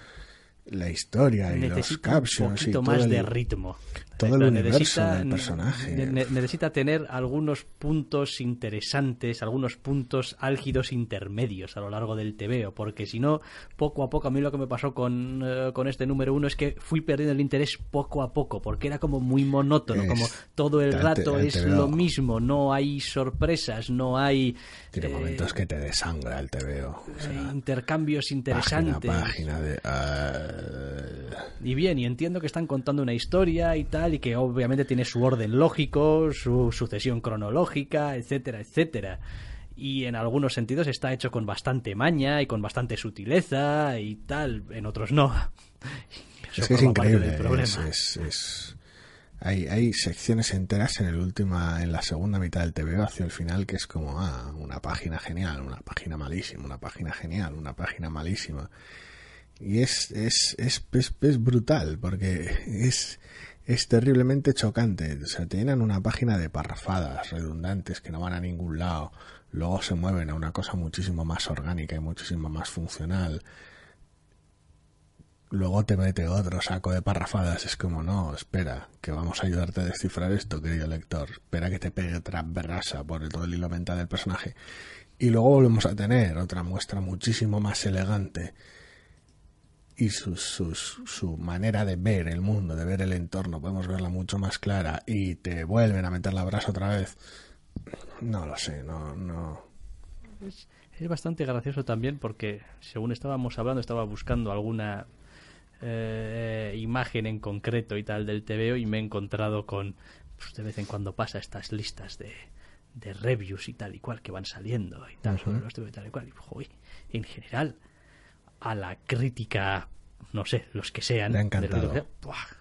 B: la historia y los captions
A: un poquito más de ritmo.
B: todo el universo del personaje.
A: necesita tener algunos puntos interesantes algunos puntos álgidos intermedios a lo largo del TVO porque si no poco a poco a mí lo que me pasó con, eh, con este número uno es que fui perdiendo el interés poco a poco porque era como muy monótono como todo el rato es lo mismo no hay sorpresas no hay
B: tiene momentos que te desangra el TVO
A: intercambios interesantes.
B: página, de ah,
A: y bien, y entiendo que están contando una historia y tal, y que obviamente tiene su orden lógico, su sucesión cronológica, etcétera, etcétera. Y en algunos sentidos está hecho con bastante maña y con bastante sutileza y tal, en otros no.
B: es que es increíble. Es, Hay, hay secciones enteras en el última, en la segunda mitad del TVO hacia el final que es como ah, una página genial, una página malísima, una página genial, una página malísima y es, es, es, es, brutal porque es, es terriblemente chocante. O sea, tienen una página de parrafadas redundantes que no van a ningún lado. Luego se mueven a una cosa muchísimo más orgánica y muchísimo más funcional. Luego te mete otro saco de parrafadas. Es como, no, espera, que vamos a ayudarte a descifrar esto, querido lector. Espera que te pegue otra berrasa por todo el hilo mental del personaje. Y luego volvemos a tener otra muestra muchísimo más elegante y su, su, manera de ver el mundo, de ver el entorno, podemos verla mucho más clara y te vuelven a meter la brasa otra vez. No lo sé, no, no.
A: Es, bastante gracioso también porque según estábamos hablando estaba buscando alguna eh, imagen en concreto y tal del TVO y me he encontrado con pues, de vez en cuando pasa estas listas de, de reviews y tal y cual que van saliendo y tal sobre los TV y tal y cual y en general a la crítica, no sé, los que sean,
B: le ha,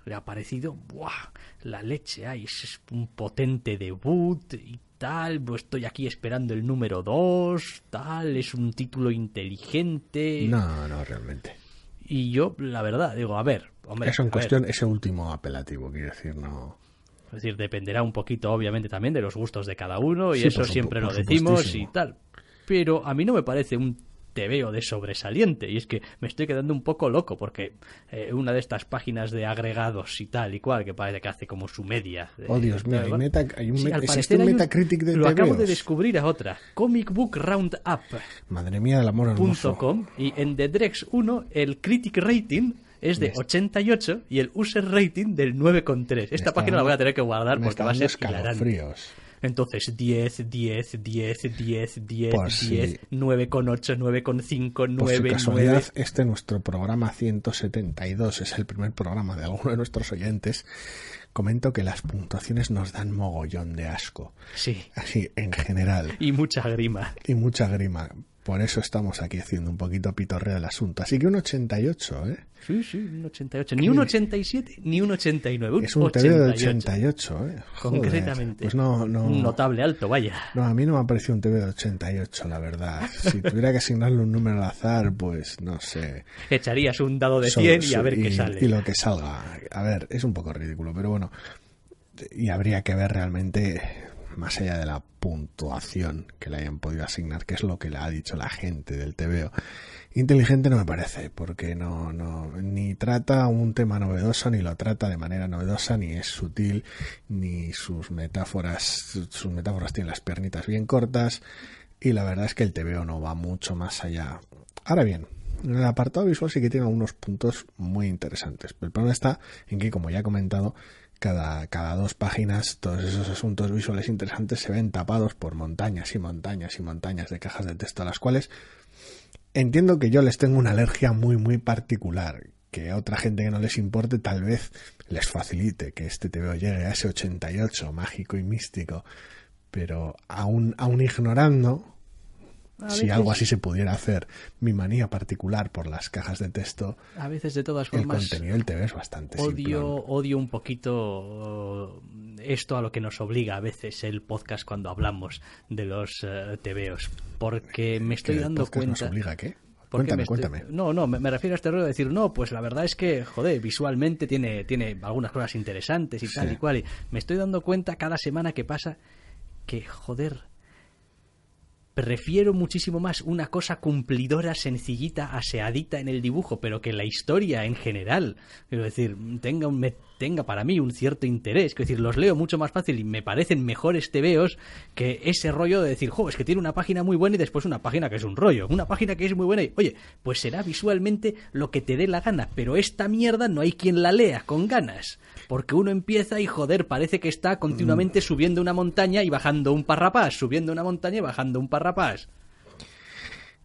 A: le ha parecido ¡buah! la leche, ay, es un potente debut y tal, pues estoy aquí esperando el número 2, tal, es un título inteligente.
B: No, no, realmente.
A: Y yo, la verdad, digo, a ver, hombre.
B: Eso en cuestión, ese último apelativo, quiero decir, no.
A: Es decir, dependerá un poquito, obviamente, también de los gustos de cada uno, y eso siempre lo decimos y tal. Pero a mí no me parece un te veo de sobresaliente. Y es que me estoy quedando un poco loco porque eh, una de estas páginas de agregados y tal y cual, que parece que hace como su media.
B: oh, Dios mío, hay, hay un, un Metacritic de
A: Lo acabo de descubrir a otra. Comic Book Roundup.
B: Madre mía, el amor hermoso.
A: Com, y en The Drex 1 el critic rating es de 88 y el user rating del 9,3. Esta página la voy a tener que guardar porque va a ser
B: fríos.
A: Entonces 10, 10, 10, 10, 10, 10, 9,8, 9,5, 9, Por casualidad,
B: este nuestro programa 172 es el primer programa de alguno de nuestros oyentes. Comento que las puntuaciones nos dan mogollón de asco.
A: Sí.
B: Así, en general.
A: Y mucha grima.
B: Y mucha grima. Por eso estamos aquí haciendo un poquito pitorreo del asunto. Así que un 88, ¿eh?
A: Sí, sí, un 88. Ni un 87 ni un 89.
B: es un TV de 88, ¿eh?
A: Concretamente.
B: Pues no, no.
A: Un notable alto, vaya.
B: No, a mí no me ha parecido un TV de 88, la verdad. Si tuviera que asignarle un número al azar, pues no sé.
A: Echarías un dado de 100 y a ver qué sale.
B: Y lo que salga. A ver, es un poco ridículo, pero bueno. Y habría que ver realmente más allá de la puntuación que le hayan podido asignar, que es lo que le ha dicho la gente del TVO. Inteligente no me parece, porque no, no, ni trata un tema novedoso, ni lo trata de manera novedosa, ni es sutil, ni sus metáforas, sus metáforas tienen las pernitas bien cortas, y la verdad es que el TVO no va mucho más allá. Ahora bien, en el apartado visual sí que tiene algunos puntos muy interesantes. El problema está en que, como ya he comentado, cada, cada dos páginas todos esos asuntos visuales interesantes se ven tapados por montañas y montañas y montañas de cajas de texto a las cuales entiendo que yo les tengo una alergia muy muy particular que a otra gente que no les importe tal vez les facilite que este TVO llegue a ese 88 mágico y místico pero aún, aún ignorando si algo así se pudiera hacer, mi manía particular por las cajas de texto,
A: a veces de todas formas,
B: el contenido del TV es bastante
A: odio, odio un poquito esto a lo que nos obliga a veces el podcast cuando hablamos de los uh, TVOs, porque me estoy dando
B: el
A: cuenta.
B: ¿Nos obliga a qué? Cuéntame, cuéntame.
A: No, no, me, refiero a este rollo de decir, no, pues la verdad es que, joder, visualmente tiene, tiene algunas cosas interesantes y tal y cual. Y me estoy dando cuenta cada semana que pasa que, joder, prefiero muchísimo más una cosa cumplidora, sencillita, aseadita en el dibujo, pero que la historia en general, quiero decir, tenga un, tenga para mí un cierto interés. Es decir, los leo mucho más fácil y me parecen mejores tebeos que ese rollo de decir, jo, es que tiene una página muy buena y después una página que es un rollo. Una página que es muy buena y, oye, pues será visualmente lo que te dé la gana, pero esta mierda no hay quien la lea con ganas. Porque uno empieza y, joder, parece que está continuamente subiendo una montaña y bajando un parrapás, subiendo una montaña y bajando un parrapás.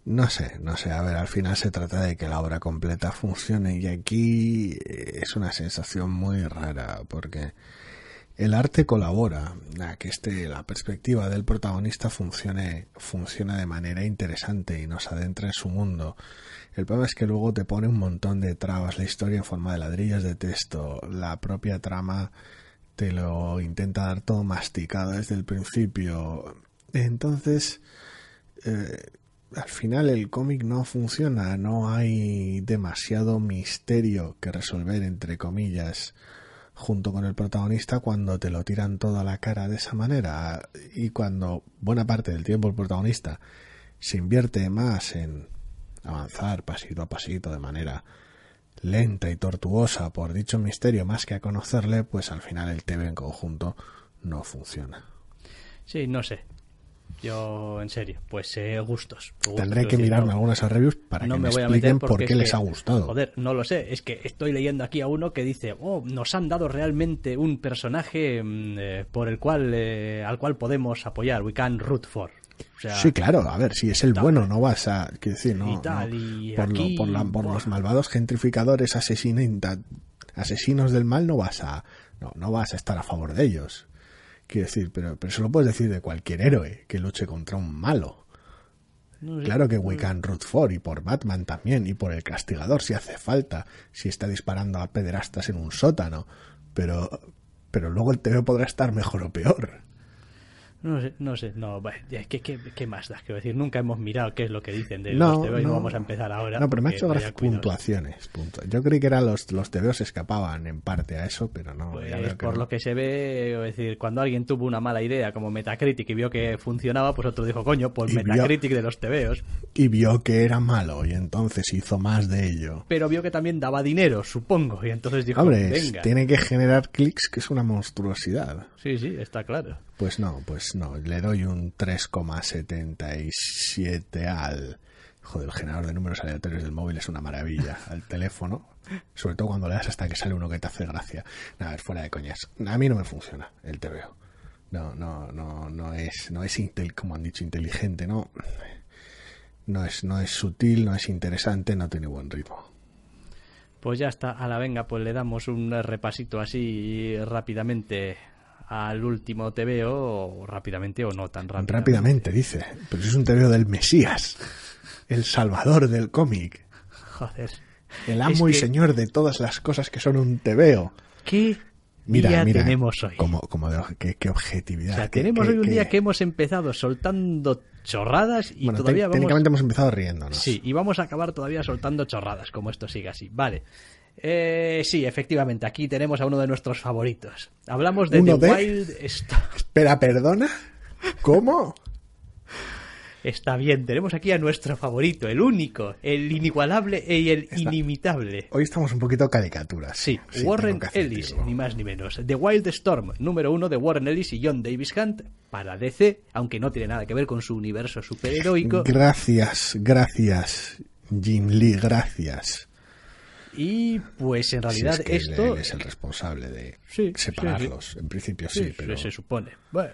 B: No sé, no sé, a ver, al final se trata de que la obra completa funcione y aquí eh, es una sensación muy rara porque el arte colabora a que este, la perspectiva del protagonista funcione, funcione de manera interesante y nos adentra en su mundo. El problema es que luego te pone un montón de trabas, la historia en forma de ladrillos de texto, la propia trama te lo intenta dar todo masticado desde el principio. Entonces, eh, al final el cómic no funciona, no hay demasiado misterio que resolver, entre comillas, junto con el protagonista cuando te lo tiran todo a la cara de esa manera y cuando buena parte del tiempo el protagonista se invierte más en avanzar pasito a pasito de manera lenta y tortuosa por dicho misterio más que a conocerle, pues al final el TV en conjunto no funciona.
A: Sí, no sé. Yo, en serio, pues eh, gustos.
B: Tendré que
A: decir,
B: mirarme
A: no-
B: algunas reviews para
A: no
B: que
A: me
B: expliquen por qué
A: es
B: les
A: que,
B: ha gustado.
A: Joder, no lo sé. Es que estoy leyendo aquí a uno que dice, oh, nos han dado realmente un personaje mm, eh, por el cual, eh, al cual podemos apoyar. We can root for. O sea,
B: Sí, claro, a ver, si es el
A: tal.
B: bueno, no vas a. Quiero decir, no.
A: Tal,
B: no, por, lo-
A: aquí,
B: por, la- por
A: buah.
B: los malvados gentrificadores, asesinos, asesinos del mal, no vas a. No, no vas a estar a favor de ellos. Quiero decir, pero, pero eso lo puedes decir de cualquier héroe que luche contra un malo.
A: no sé.
B: Claro que we can root for, y por Batman también, y por el castigador si hace falta, si está disparando a pederastas en un sótano. Pero, pero luego el TV podrá estar mejor o peor.
A: No sé, no sé, no, ¿qué, qué, qué más da? Quiero decir, nunca hemos mirado qué es lo que dicen de
B: No,
A: los y no
B: no.
A: vamos a empezar ahora.
B: No, pero me ha hecho gracia puntuaciones. puntua- Yo creí que eran los, los se escapaban en parte a eso, pero no.
A: Pues
B: ya veo que
A: por lo que se ve, es decir, cuando alguien tuvo una mala idea como Metacritic y vio que funcionaba, pues otro dijo, coño, pues
B: vio-
A: Metacritic de los TVOs.
B: Y vio que era malo y entonces hizo más de ello.
A: Pero vio que también daba dinero, supongo, y entonces dijo,
B: Hombre,
A: venga.
B: tiene que generar clics, que es una monstruosidad.
A: Sí, sí, está claro.
B: Pues no, pues no. Le doy un 3,77 al... Joder, el generador de números aleatorios del móvil es una maravilla. Al teléfono, sobre todo cuando le das hasta que sale uno que te hace gracia. Nada, es fuera de coñas. A mí no me funciona el TVO. No, no, no, no es, no es intel, como han dicho, inteligente, no. No es, no es sutil, no es interesante, no tiene buen ritmo.
A: Pues ya está, a la venga, pues le damos un repasito así rápidamente al último TVO, rápidamente o no tan rápidamente.
B: Rápidamente, dice. Pero es un TVO del Mesías. El salvador del cómic.
A: Joder.
B: El amo
A: Es
B: y señor de todas las cosas que son un TVO.
A: ¿Qué
B: Mira,
A: día
B: mira.
A: tenemos hoy?
B: Como, como de, qué, qué objetividad.
A: O sea,
B: qué-
A: tenemos
B: qué-
A: hoy un día que hemos empezado soltando chorradas y
B: Bueno,
A: todavía vamos...
B: técnicamente hemos empezado riéndonos.
A: Sí, y vamos a acabar todavía soltando chorradas, como esto sigue así. Vale. Eh, sí, efectivamente, aquí tenemos a uno de nuestros favoritos. Hablamos de
B: ¿Uno
A: The
B: de?
A: Wild Star.
B: Espera, perdona. ¿Cómo?
A: Está bien, tenemos aquí a nuestro favorito, el único, el inigualable y el
B: Está-
A: inimitable.
B: Hoy estamos un poquito caricaturas.
A: Sí,
B: tengo
A: Warren Ellis, ni más ni menos. The Wild Storm, número uno de Warren Ellis y John Davis Hunt para DC, aunque no tiene nada que ver con su universo superheroico.
B: Gracias, gracias, Jim Lee, gracias.
A: Y pues en
B: Si
A: realidad
B: es que
A: esto...
B: él es el responsable de
A: Sí,
B: separarlos. En principio sí,
A: Sí,
B: pero...
A: se supone. Bueno,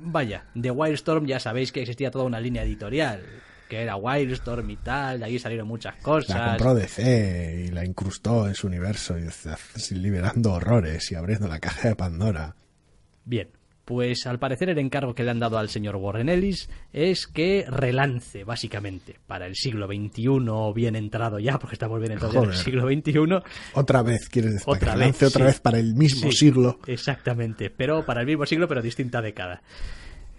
A: vaya, de Wildstorm ya sabéis que existía toda una línea editorial, que era Wildstorm y tal, de ahí salieron muchas
B: La
A: cosas.
B: compró DC y la incrustó en su universo, y liberando horrores y abriendo la caja de Pandora.
A: Bien, pues al parecer el encargo que le han dado al señor Warren Ellis es que relance, básicamente, para el siglo XXI bien entrado ya, porque estamos bien entrados en el siglo XXI.
B: Otra vez, ¿quieres decir?
A: Otra
B: que
A: vez,
B: otra
A: sí.
B: vez para el mismo
A: Sí,
B: siglo.
A: Exactamente, pero para el mismo siglo, pero distinta década.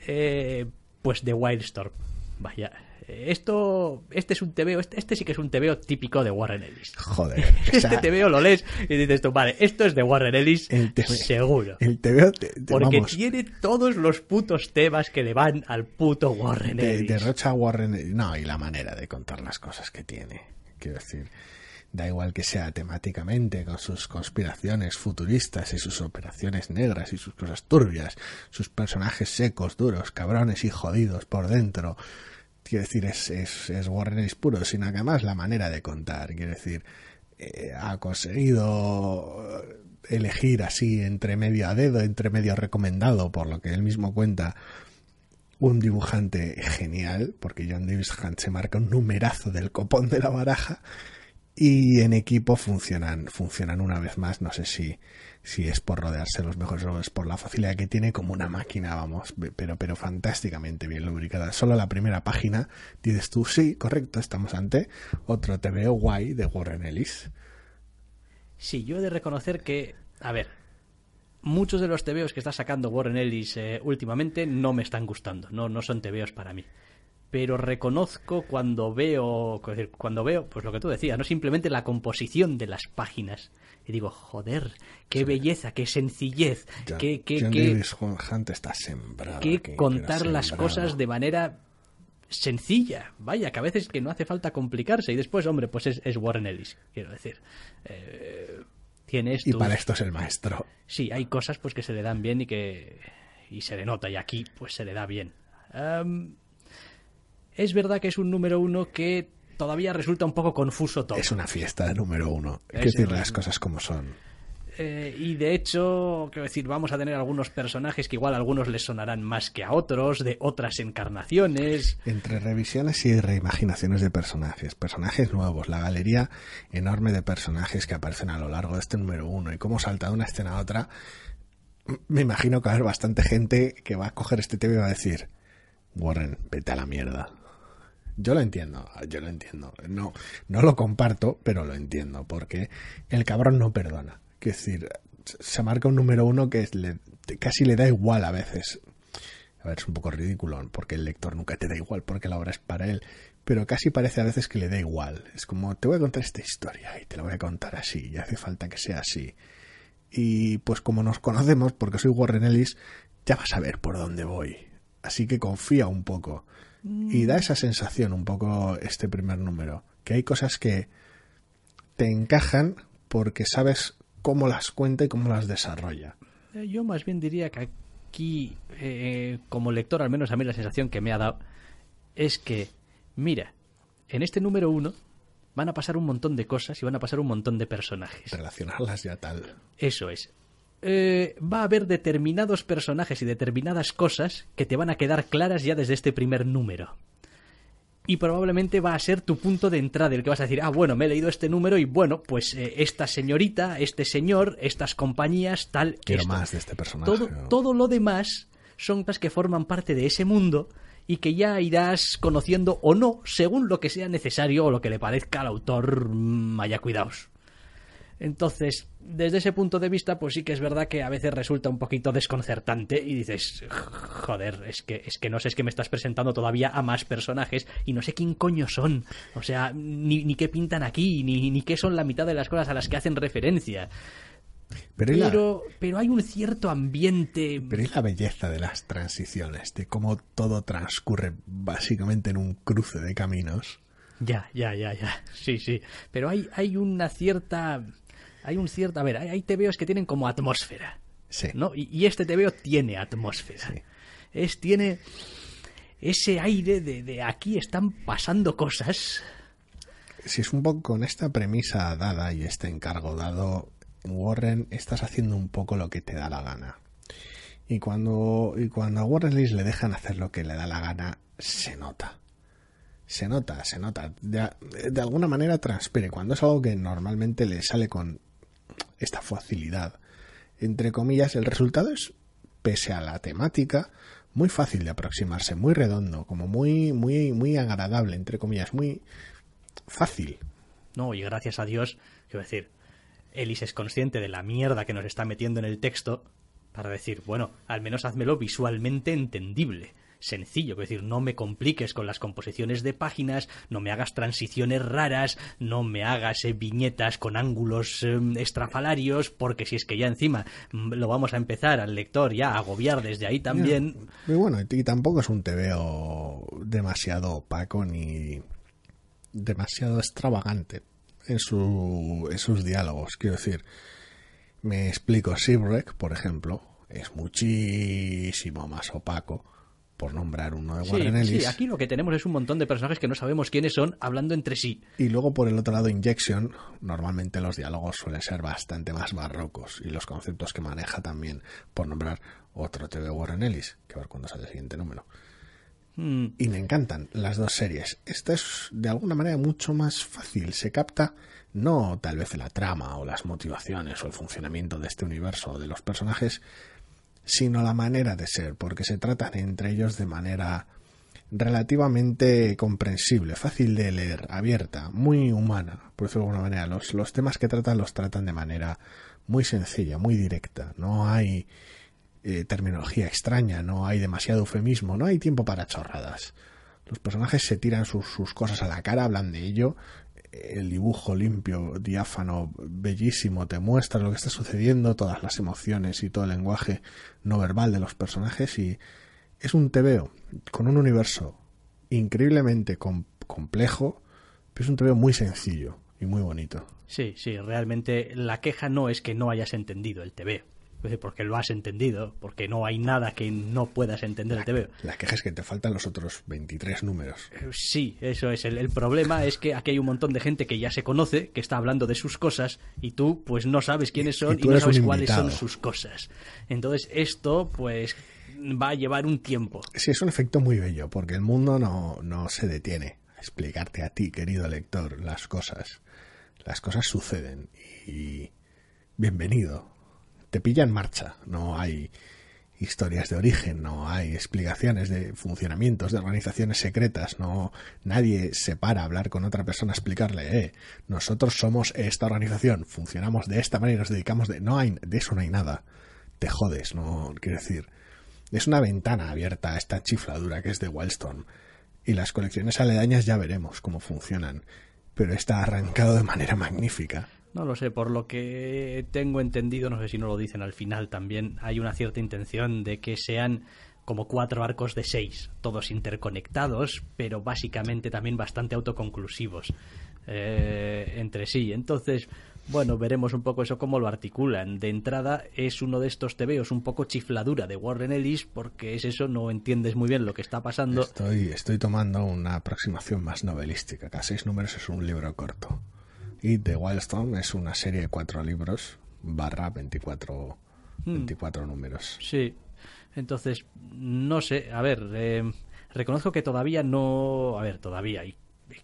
A: Eh, pues The Wildstorm. Vaya. Esto, este es un TVO, este, este sí que es un TVO típico de Warren Ellis.
B: Joder. o
A: Este
B: sea,
A: TVO lo lees y dices tú, vale, esto es de Warren Ellis,
B: el TV
A: seguro.
B: El TVO, te- te-
A: Porque
B: vamos,
A: tiene todos los putos temas que le van al puto Warren
B: de,
A: Ellis.
B: derrocha Warren. No, y la manera de contar las cosas que tiene. Quiero decir, da igual que sea temáticamente, con sus conspiraciones futuristas y sus operaciones negras y sus cosas turbias, sus personajes secos, duros, cabrones y jodidos por dentro. Quiero decir, es, es, es Warren puro, sino que además la manera de contar. Quiero decir, eh, ha conseguido elegir así entre medio a dedo, entre medio recomendado, por lo que él mismo cuenta, un dibujante genial, porque John Davis Hunt se marca un numerazo del copón de la baraja, y en equipo funcionan, funcionan una vez más, no sé si, si es por rodearse de los mejores es por la facilidad que tiene como una máquina, vamos, pero, pero fantásticamente bien lubricada. Solo la primera página dices tú, sí, correcto, estamos ante otro TVO guay de Warren Ellis.
A: Sí, yo he de reconocer que, a ver, muchos de los TVOs que está sacando Warren Ellis eh, últimamente no me están gustando, no, no son TVOs para mí. Pero reconozco cuando veo, cuando veo, pues lo que tú decías, no simplemente la composición de las páginas. Y digo, joder, qué belleza, qué sencillez, qué, qué, qué,
B: está sembrado
A: qué contar las cosas de manera sencilla. Vaya, que a veces que no hace falta complicarse. Y después, hombre, pues es, Warren Ellis, quiero decir. Eh, tienes
B: y para esto es el maestro.
A: Sí, hay cosas pues que se le dan bien y que y se le nota y aquí pues se le da bien. Es verdad que es un número uno que todavía resulta un poco confuso todo.
B: Es una fiesta de número uno. Hay que decir las cosas como son.
A: Eh, y de hecho, quiero decir, vamos a tener algunos personajes que igual a algunos les sonarán más que a otros, de otras encarnaciones.
B: Entre revisiones y reimaginaciones de personajes, personajes nuevos, la galería enorme de personajes que aparecen a lo largo de este número uno y cómo salta de una escena a otra, me imagino que va a haber bastante gente que va a coger este tema y va a decir, Warren, vete a la mierda. Yo lo entiendo, yo lo entiendo. No, no lo comparto, pero lo entiendo, porque el cabrón no perdona. Es decir, se marca un número uno que casi le da igual a veces. A ver, es un poco ridículo, porque el lector nunca te da igual, porque la obra es para él. Pero casi parece a veces que le da igual. Es como, te voy a contar esta historia y te la voy a contar así, y hace falta que sea así. Y pues como nos conocemos, porque soy Warren Ellis, ya vas a ver por dónde voy. Así que confía un poco. Y da esa sensación un poco este primer número. Que hay cosas que te encajan porque sabes cómo las cuenta y cómo las desarrolla.
A: Eh, yo más bien diría que aquí, eh, como lector, al menos a mí la sensación que me ha dado es que, mira, en este número uno van a pasar un montón de cosas y van a pasar un montón de personajes.
B: Relacionarlas ya tal.
A: Eso es. Eh, va a haber determinados personajes y determinadas cosas que te van a quedar claras ya desde este primer número y probablemente va a ser tu punto de entrada, el que vas a decir, ah, bueno, me he leído este número y bueno, pues eh, esta señorita, este señor, estas compañías, tal.
B: Quiero más de este personaje.
A: Todo, todo lo demás son cosas que forman parte de ese mundo y que ya irás conociendo o no, según lo que sea necesario o lo que le parezca al autor, vaya mm, cuidados. Entonces, desde ese punto de vista, pues sí que es verdad que a veces resulta un poquito desconcertante y dices, joder, es que, es que no sé, es que me estás presentando todavía a más personajes y no sé quién coño son. O sea, ni, ni qué pintan aquí, ni, ni qué son la mitad de las cosas a las que hacen referencia. Pero, pero, hay un cierto ambiente.
B: Pero es la belleza de las transiciones, de cómo todo transcurre básicamente en un cruce de caminos.
A: Ya, ya, ya, ya. Sí, sí. Pero hay, hay una cierta hay un cierto, a ver, hay, TVOs que tienen como atmósfera.
B: Sí.
A: ¿no? Y, este TVO tiene atmósfera. Es, tiene ese aire de, de aquí están pasando cosas.
B: Si es un poco con esta premisa dada y este encargo dado, Warren, estás haciendo un poco lo que te da la gana. Y cuando, y cuando a Warren Ellis le dejan hacer lo que le da la gana, se nota. Se nota, se nota. De, de alguna manera transpire. Cuando es algo que normalmente le sale con esta facilidad. Entre comillas, el resultado es, pese a la temática, muy fácil de aproximarse, muy redondo, como muy, muy, muy agradable, entre comillas, muy fácil.
A: No, y gracias a Dios, quiero decir, Ellis es consciente de la mierda que nos está metiendo en el texto para decir, bueno, al menos házmelo visualmente entendible sencillo, es decir, no me compliques con las composiciones de páginas, no me hagas transiciones raras, no me hagas eh, viñetas con ángulos em, estrafalarios, porque si es que ya encima mm, lo vamos a empezar al lector ya a agobiar desde ahí también.
B: Bueno, y tampoco es un TVO demasiado opaco ni demasiado extravagante en, su, en sus diálogos, quiero decir. Me explico, Sibrek, por ejemplo, es muchísimo más opaco por nombrar uno de Warren Ellis.
A: Sí, aquí lo que tenemos es un montón de personajes que no sabemos quiénes son hablando entre sí.
B: Y luego por el otro lado Injection, normalmente los diálogos suelen ser bastante más barrocos y los conceptos que maneja también, por nombrar otro TV Warren Ellis, que a ver cuándo sale el siguiente número. Hmm. Y me encantan las dos series. Esta es de alguna manera mucho más fácil. Se capta no tal vez la trama o las motivaciones o el funcionamiento de este universo o de los personajes, sino la manera de ser, porque se tratan entre ellos de manera relativamente comprensible, fácil de leer, abierta, muy humana, por decirlo de alguna manera. Los, los temas que tratan los tratan de manera muy sencilla, muy directa. No hay eh, terminología extraña, no hay demasiado eufemismo, no hay tiempo para chorradas. Los personajes se tiran sus, sus cosas a la cara, hablan de ello. El dibujo limpio, diáfano, bellísimo, te muestra lo que está sucediendo, todas las emociones y todo el lenguaje no verbal de los personajes. Y es un TVO con un universo increíblemente com- complejo, pero es un TVO muy sencillo y muy bonito.
A: Sí, sí, realmente la queja no es que no hayas entendido el TVO. Porque lo has entendido, porque no hay nada que no puedas entender el TVO.
B: La queja es que te faltan los otros 23 números.
A: Eh, Sí, eso es. El, el problema es que aquí hay un montón de gente que ya se conoce, que está hablando de sus cosas, y tú pues no sabes quiénes son y no sabes cuáles son sus cosas. Entonces esto pues va a llevar un tiempo.
B: Sí, es un efecto muy bello, porque el mundo no, no se detiene a explicarte a ti, querido lector, las cosas. Las cosas suceden y bienvenido. Te pilla en marcha, no hay historias de origen, no hay explicaciones de funcionamientos de organizaciones secretas, no nadie se para a hablar con otra persona a explicarle, eh, nosotros somos esta organización, funcionamos de esta manera, nos dedicamos de no hay de eso no hay nada. Te jodes, no quiero decir, es una ventana abierta a esta chifladura que es de Wildstorm. Y las colecciones aledañas ya veremos cómo funcionan. Pero está arrancado de manera magnífica.
A: No lo sé, por lo que tengo entendido, no sé si no lo dicen al final también, hay una cierta intención de que sean como cuatro arcos de seis, todos interconectados, pero básicamente también bastante autoconclusivos eh, entre sí. Entonces, bueno, veremos un poco eso cómo lo articulan. De entrada es uno de estos tebeos un poco chifladura de Warren Ellis, porque es eso, no entiendes muy bien lo que está pasando.
B: Estoy, estoy tomando una aproximación más novelística. Cada seis números es un libro corto. Y The Wildstorm es una serie de cuatro libros barra 24, 24 números.
A: Sí. Entonces, no sé, a ver, eh, reconozco que todavía no, a ver, todavía, y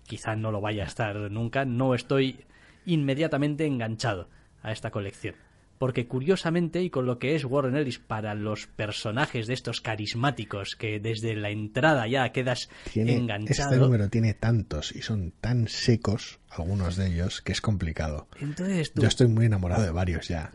A: quizá no lo vaya a estar nunca, no estoy inmediatamente enganchado a esta colección. Porque curiosamente, y con lo que es Warren Ellis para los personajes de estos carismáticos que desde la entrada ya quedas
B: Tiene,
A: enganchado.
B: este número tiene tantos y son tan secos, algunos de ellos, que es complicado.
A: Entonces tú,
B: Yo estoy muy enamorado de varios ya.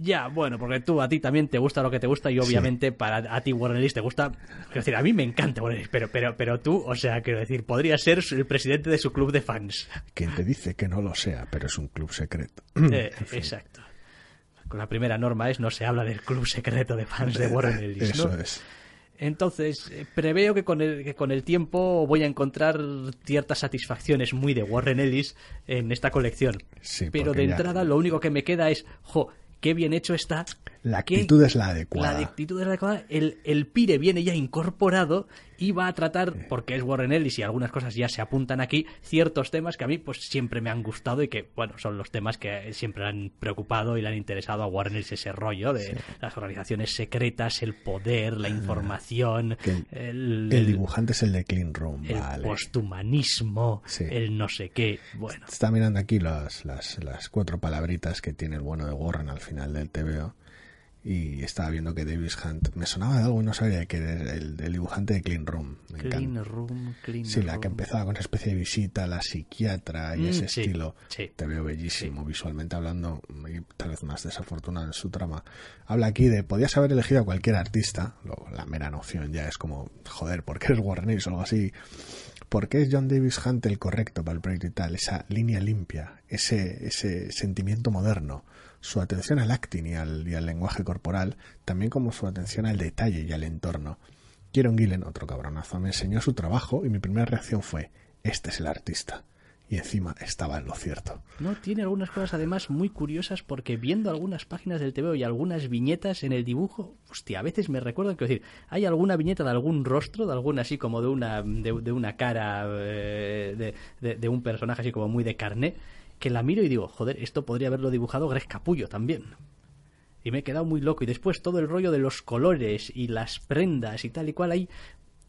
A: Ya, bueno, porque tú a ti también te gusta lo que te gusta y obviamente para a ti Warren Ellis te gusta. Quiero decir, a mí me encanta Warren Ellis, pero, pero, pero tú, o sea, quiero decir, podría ser el presidente de su club de fans.
B: Quien te dice que no lo sea, pero es un club secreto.
A: Eh, exacto. La primera norma es no se habla del club secreto de fans de Warren Ellis.
B: Eso
A: ¿no?
B: es.
A: Entonces, eh, preveo que con, el, que con el tiempo voy a encontrar ciertas satisfacciones muy de Warren Ellis en esta colección.
B: Sí,
A: Pero de
B: ya-
A: entrada lo único que me queda es, jo, qué bien hecho está.
B: La actitud es la adecuada.
A: La actitud es la adecuada. El, el pire viene ya incorporado y va a tratar, porque es Warren Ellis y algunas cosas ya se apuntan aquí, ciertos temas que a mí pues siempre me han gustado y que, bueno, son los temas que siempre han preocupado y le han interesado a Warren Ellis ese rollo de las organizaciones secretas, el poder, la información,
B: Que el-
A: el,
B: El dibujante es el de Clean Room,
A: el
B: vale.
A: posthumanismo,
B: Sí.
A: el no sé qué. Bueno,
B: Está mirando aquí las, las, las cuatro palabritas que tiene el bueno de Warren al final del TVO. Y estaba viendo que Davis Hunt me sonaba de algo y no sabía que era el, el dibujante de Clean Room. Me
A: clean
B: encanta.
A: room, clean
B: Sí, la que empezaba con esa especie de visita a la psiquiatra y
A: Mm,
B: ese
A: sí,
B: estilo.
A: sí.
B: Te veo bellísimo visualmente hablando y tal vez más desafortunado en su trama. Habla aquí de, podías haber elegido a cualquier artista, lo- la mera noción ya es como, joder, ¿por qué eres Warren o algo así? ¿Por qué es John Davis Hunt el correcto para el proyecto y tal? Esa línea limpia, ese, ese sentimiento moderno, su atención al acting y al, lenguaje corporal, también como su atención al detalle y al entorno. Kieron Gillen, otro cabronazo, me enseñó su trabajo y mi primera reacción fue, este es el artista. Y encima estaba en lo cierto.
A: No, tiene algunas cosas además muy curiosas porque viendo algunas páginas del TVO y algunas viñetas en el dibujo, hostia, a veces me recuerdan que decir, hay alguna viñeta de algún rostro, de alguna así como de una, de, de una cara eh, de, de- de un personaje así como muy de carné, que la miro y digo, joder, esto podría haberlo dibujado Greg Capullo también. Y me he quedado muy loco. Y después todo el rollo de los colores y las prendas y tal y cual ahí,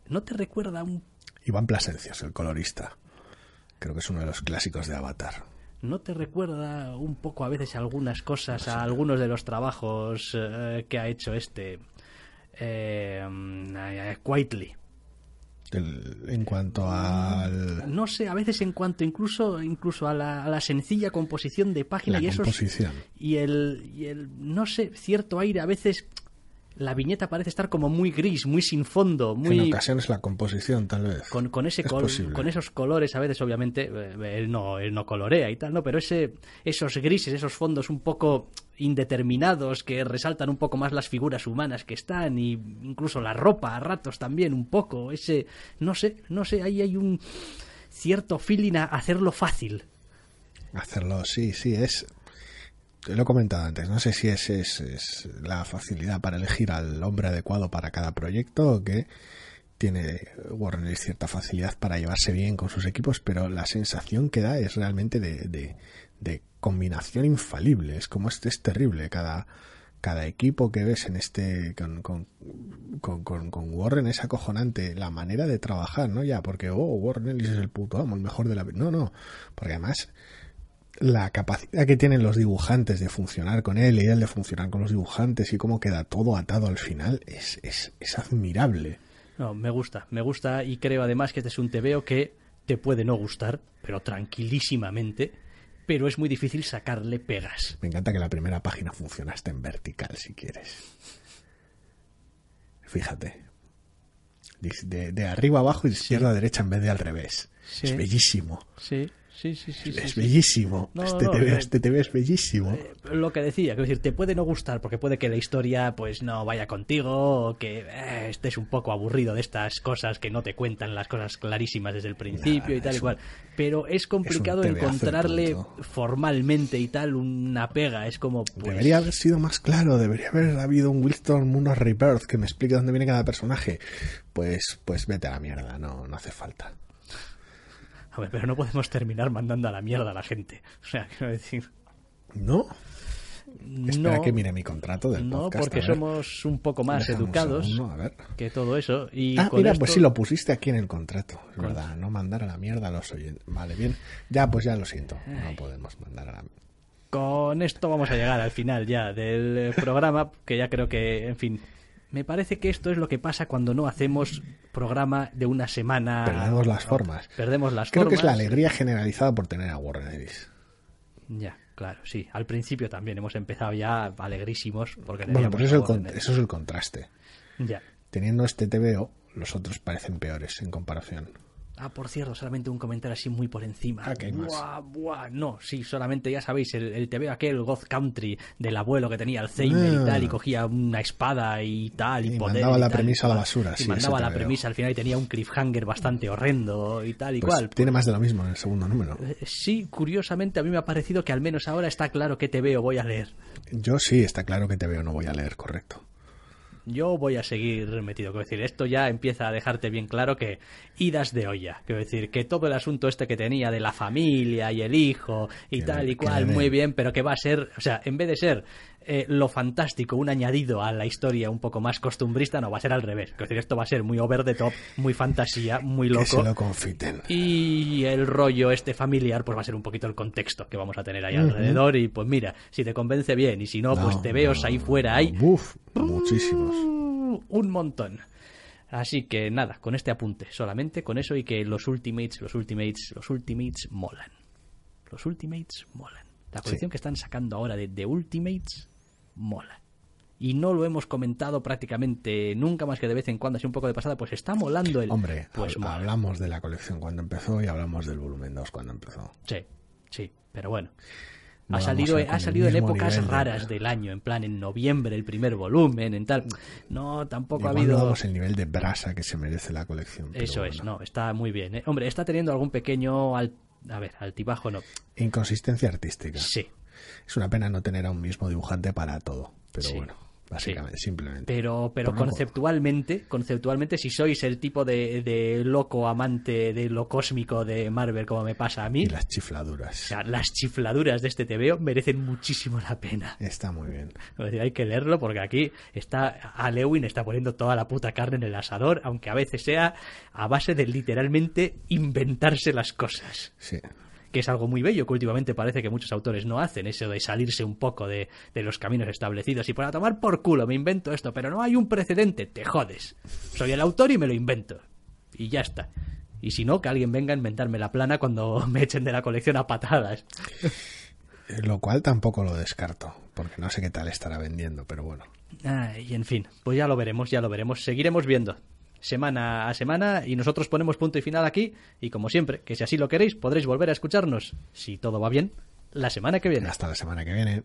A: ¿no te recuerda un
B: Iván Plasencios, el colorista. Creo que es uno de los clásicos de Avatar.
A: ¿No te recuerda un poco a veces algunas cosas, a algunos de los trabajos eh, que ha hecho este eh, Quietly?
B: El- en cuanto al...
A: No sé, a veces en cuanto incluso incluso a la, a la sencilla composición de página
B: La
A: y esos
B: composición.
A: y el y el no sé cierto aire a veces la viñeta parece estar como muy gris, muy sin fondo, muy...
B: En ocasiones la composición, tal vez.
A: Con, con ese
B: Es
A: col- con esos colores, a veces obviamente eh, él no, él no colorea y tal, ¿no? Pero ese, esos grises, esos fondos un poco indeterminados que resaltan un poco más las figuras humanas que están y incluso la ropa a ratos también un poco, ese, no sé, no sé, ahí hay un cierto feeling a hacerlo fácil.
B: Hacerlo, sí, sí, es. Te lo he comentado antes, no sé si es, es, es la facilidad para elegir al hombre adecuado para cada proyecto o que tiene Ellis cierta facilidad para llevarse bien con sus equipos, pero la sensación que da es realmente de, de, de combinación infalible. Es como este es terrible. Cada, cada equipo que ves en este con, con, con, con- Warren es acojonante la manera de trabajar, ¿no? Ya, porque oh, Warren es el puto amo, el mejor de la no, no, porque además la capacidad que tienen los dibujantes de funcionar con él y él de funcionar con los dibujantes y cómo queda todo atado al final es, es, es admirable.
A: No, me gusta, me gusta y creo además que este es un TVO que te puede no gustar, pero tranquilísimamente, pero es muy difícil sacarle pegas.
B: Me encanta que la primera página funciona hasta en vertical si quieres. Fíjate. De, de arriba a abajo y de izquierda a derecha en vez de al revés.
A: Sí.
B: Es bellísimo.
A: Sí, sí, sí, sí. sí,
B: es
A: sí.
B: bellísimo.
A: No,
B: este,
A: no,
B: TV,
A: eh,
B: este TV es bellísimo.
A: Eh, Lo que decía, quiero decir, te puede no gustar porque puede que la historia pues no vaya contigo o que eh, estés un poco aburrido de estas cosas que no te cuentan las cosas clarísimas desde el principio y tal y cual. Pero es complicado encontrarle formalmente y tal una pega. Es como pues,
B: Debería haber sido más claro, debería haber habido un Wildstorm, unos Rebirth que me explique dónde viene cada personaje. Pues, pues vete a la mierda, no, no hace falta.
A: A ver, pero no podemos terminar mandando a la mierda a la gente. O sea, quiero decir,
B: ¿No? Espera
A: no,
B: que mire mi contrato del
A: no
B: podcast.
A: porque
B: a ver.
A: somos un poco más educados
B: segundo, a ver.
A: que todo eso. Y
B: Ah,
A: con
B: mira,
A: esto-
B: pues sí, lo pusiste aquí en el contrato. Es verdad, no mandar a la mierda a los oyentes. Vale, bien. Ya, pues ya lo siento. No podemos mandar a la
A: Con esto vamos a llegar al final ya del programa, que ya creo que, en fin, me parece que esto es lo que pasa cuando no hacemos programa de una semana.
B: Perdemos las formas.
A: Perdemos las
B: Creo
A: formas.
B: que es la alegría generalizada por tener a Warren Ellis.
A: Ya, claro, sí. Al principio también hemos empezado ya alegrísimos porque
B: Bueno, pues eso, el eso es el contraste.
A: Ya.
B: Teniendo este TVO, los otros parecen peores en comparación.
A: Ah, por cierto, solamente un comentario así muy por encima.
B: Ah, que hay más.
A: Buah, buah, no, sí, solamente ya sabéis, el, el TV aquel God Country del abuelo que tenía Alzheimer
B: Ah.
A: y tal, y cogía una espada y tal, y,
B: Y
A: poder.
B: mandaba
A: y
B: la
A: tal, y
B: premisa a la basura,
A: Y
B: sí,
A: mandaba
B: ese
A: la premisa al final y tenía un cliffhanger bastante horrendo y tal y
B: Pues
A: cual.
B: tiene más de lo mismo en el segundo número.
A: Eh, Sí, curiosamente a mí me ha parecido que al menos ahora está claro qué TVO voy a leer.
B: Yo sí, está claro que TVO no voy a leer, correcto.
A: Yo voy a seguir metido. Quiero decir, esto ya empieza a dejarte bien claro que idas de olla. Quiero decir, que todo el asunto este que tenía de la familia y el hijo y
B: Que
A: tal y cual, muy bien, pero que va a ser, o sea, en vez de ser eh, lo fantástico, un añadido a la historia un poco más costumbrista, no, va a ser al revés. Quiero decir, esto va a ser muy over the top, muy fantasía, muy
B: Que se
A: loco.
B: lo confiten.
A: Y el rollo este familiar, pues va a ser un poquito el contexto que vamos a tener ahí alrededor. Y pues mira, si te convence bien, y si no, pues te veo
B: no,
A: ahí fuera, ahí
B: muchísimos.
A: un montón. Así que nada, con este apunte, solamente con eso y que los Ultimates, los Ultimates, los Ultimates molan. Los Ultimates molan. La colección
B: Sí.
A: que están sacando ahora de The Ultimates mola. Y no lo hemos comentado prácticamente nunca más que de vez en cuando, así un poco de pasada, pues está molando el...
B: Hombre,
A: pues
B: hab-
A: mola.
B: hablamos de la colección cuando empezó y hablamos del volumen 2 cuando empezó.
A: Sí, sí, pero bueno.
B: No
A: ha salido, ha salido en épocas
B: nivel
A: raras del año, en plan en noviembre el primer volumen, en tal. No, tampoco ha habido...
B: no damos el nivel de brasa que se merece la colección.
A: Eso es, no, está muy bien. ¿eh? Hombre, está teniendo algún pequeño, al- a ver, altibajo no.
B: Inconsistencia artística.
A: Sí,
B: Es una pena no tener a un mismo dibujante para todo. Pero
A: Sí.
B: bueno, básicamente, simplemente.
A: pero, pero conceptualmente, conceptualmente, si sois el tipo de, de loco amante de lo cósmico de Marvel como me pasa a mí,
B: Y las chifladuras.
A: o sea, las chifladuras de este TVO merecen muchísimo la pena.
B: Está muy bien.
A: Es decir, hay que leerlo porque aquí está a Lewin está poniendo toda la puta carne en el asador, aunque a veces sea a base de literalmente inventarse las cosas.
B: Sí.
A: Que es algo muy bello que últimamente parece que muchos autores no hacen, eso de salirse un poco de, de los caminos establecidos y para tomar por culo me invento esto, pero no hay un precedente, te jodes. Soy el autor y me lo invento. Y ya está. Y si no, que alguien venga a inventarme la plana cuando me echen de la colección a patadas.
B: lo cual tampoco lo descarto, porque no sé qué tal estará vendiendo, pero bueno.
A: y en fin, pues ya lo veremos, ya lo veremos. Seguiremos viendo semana a semana y nosotros ponemos punto y final aquí y como siempre, que si así lo queréis, podréis volver a escucharnos, si todo va bien, la semana que viene.
B: Hasta la semana que viene.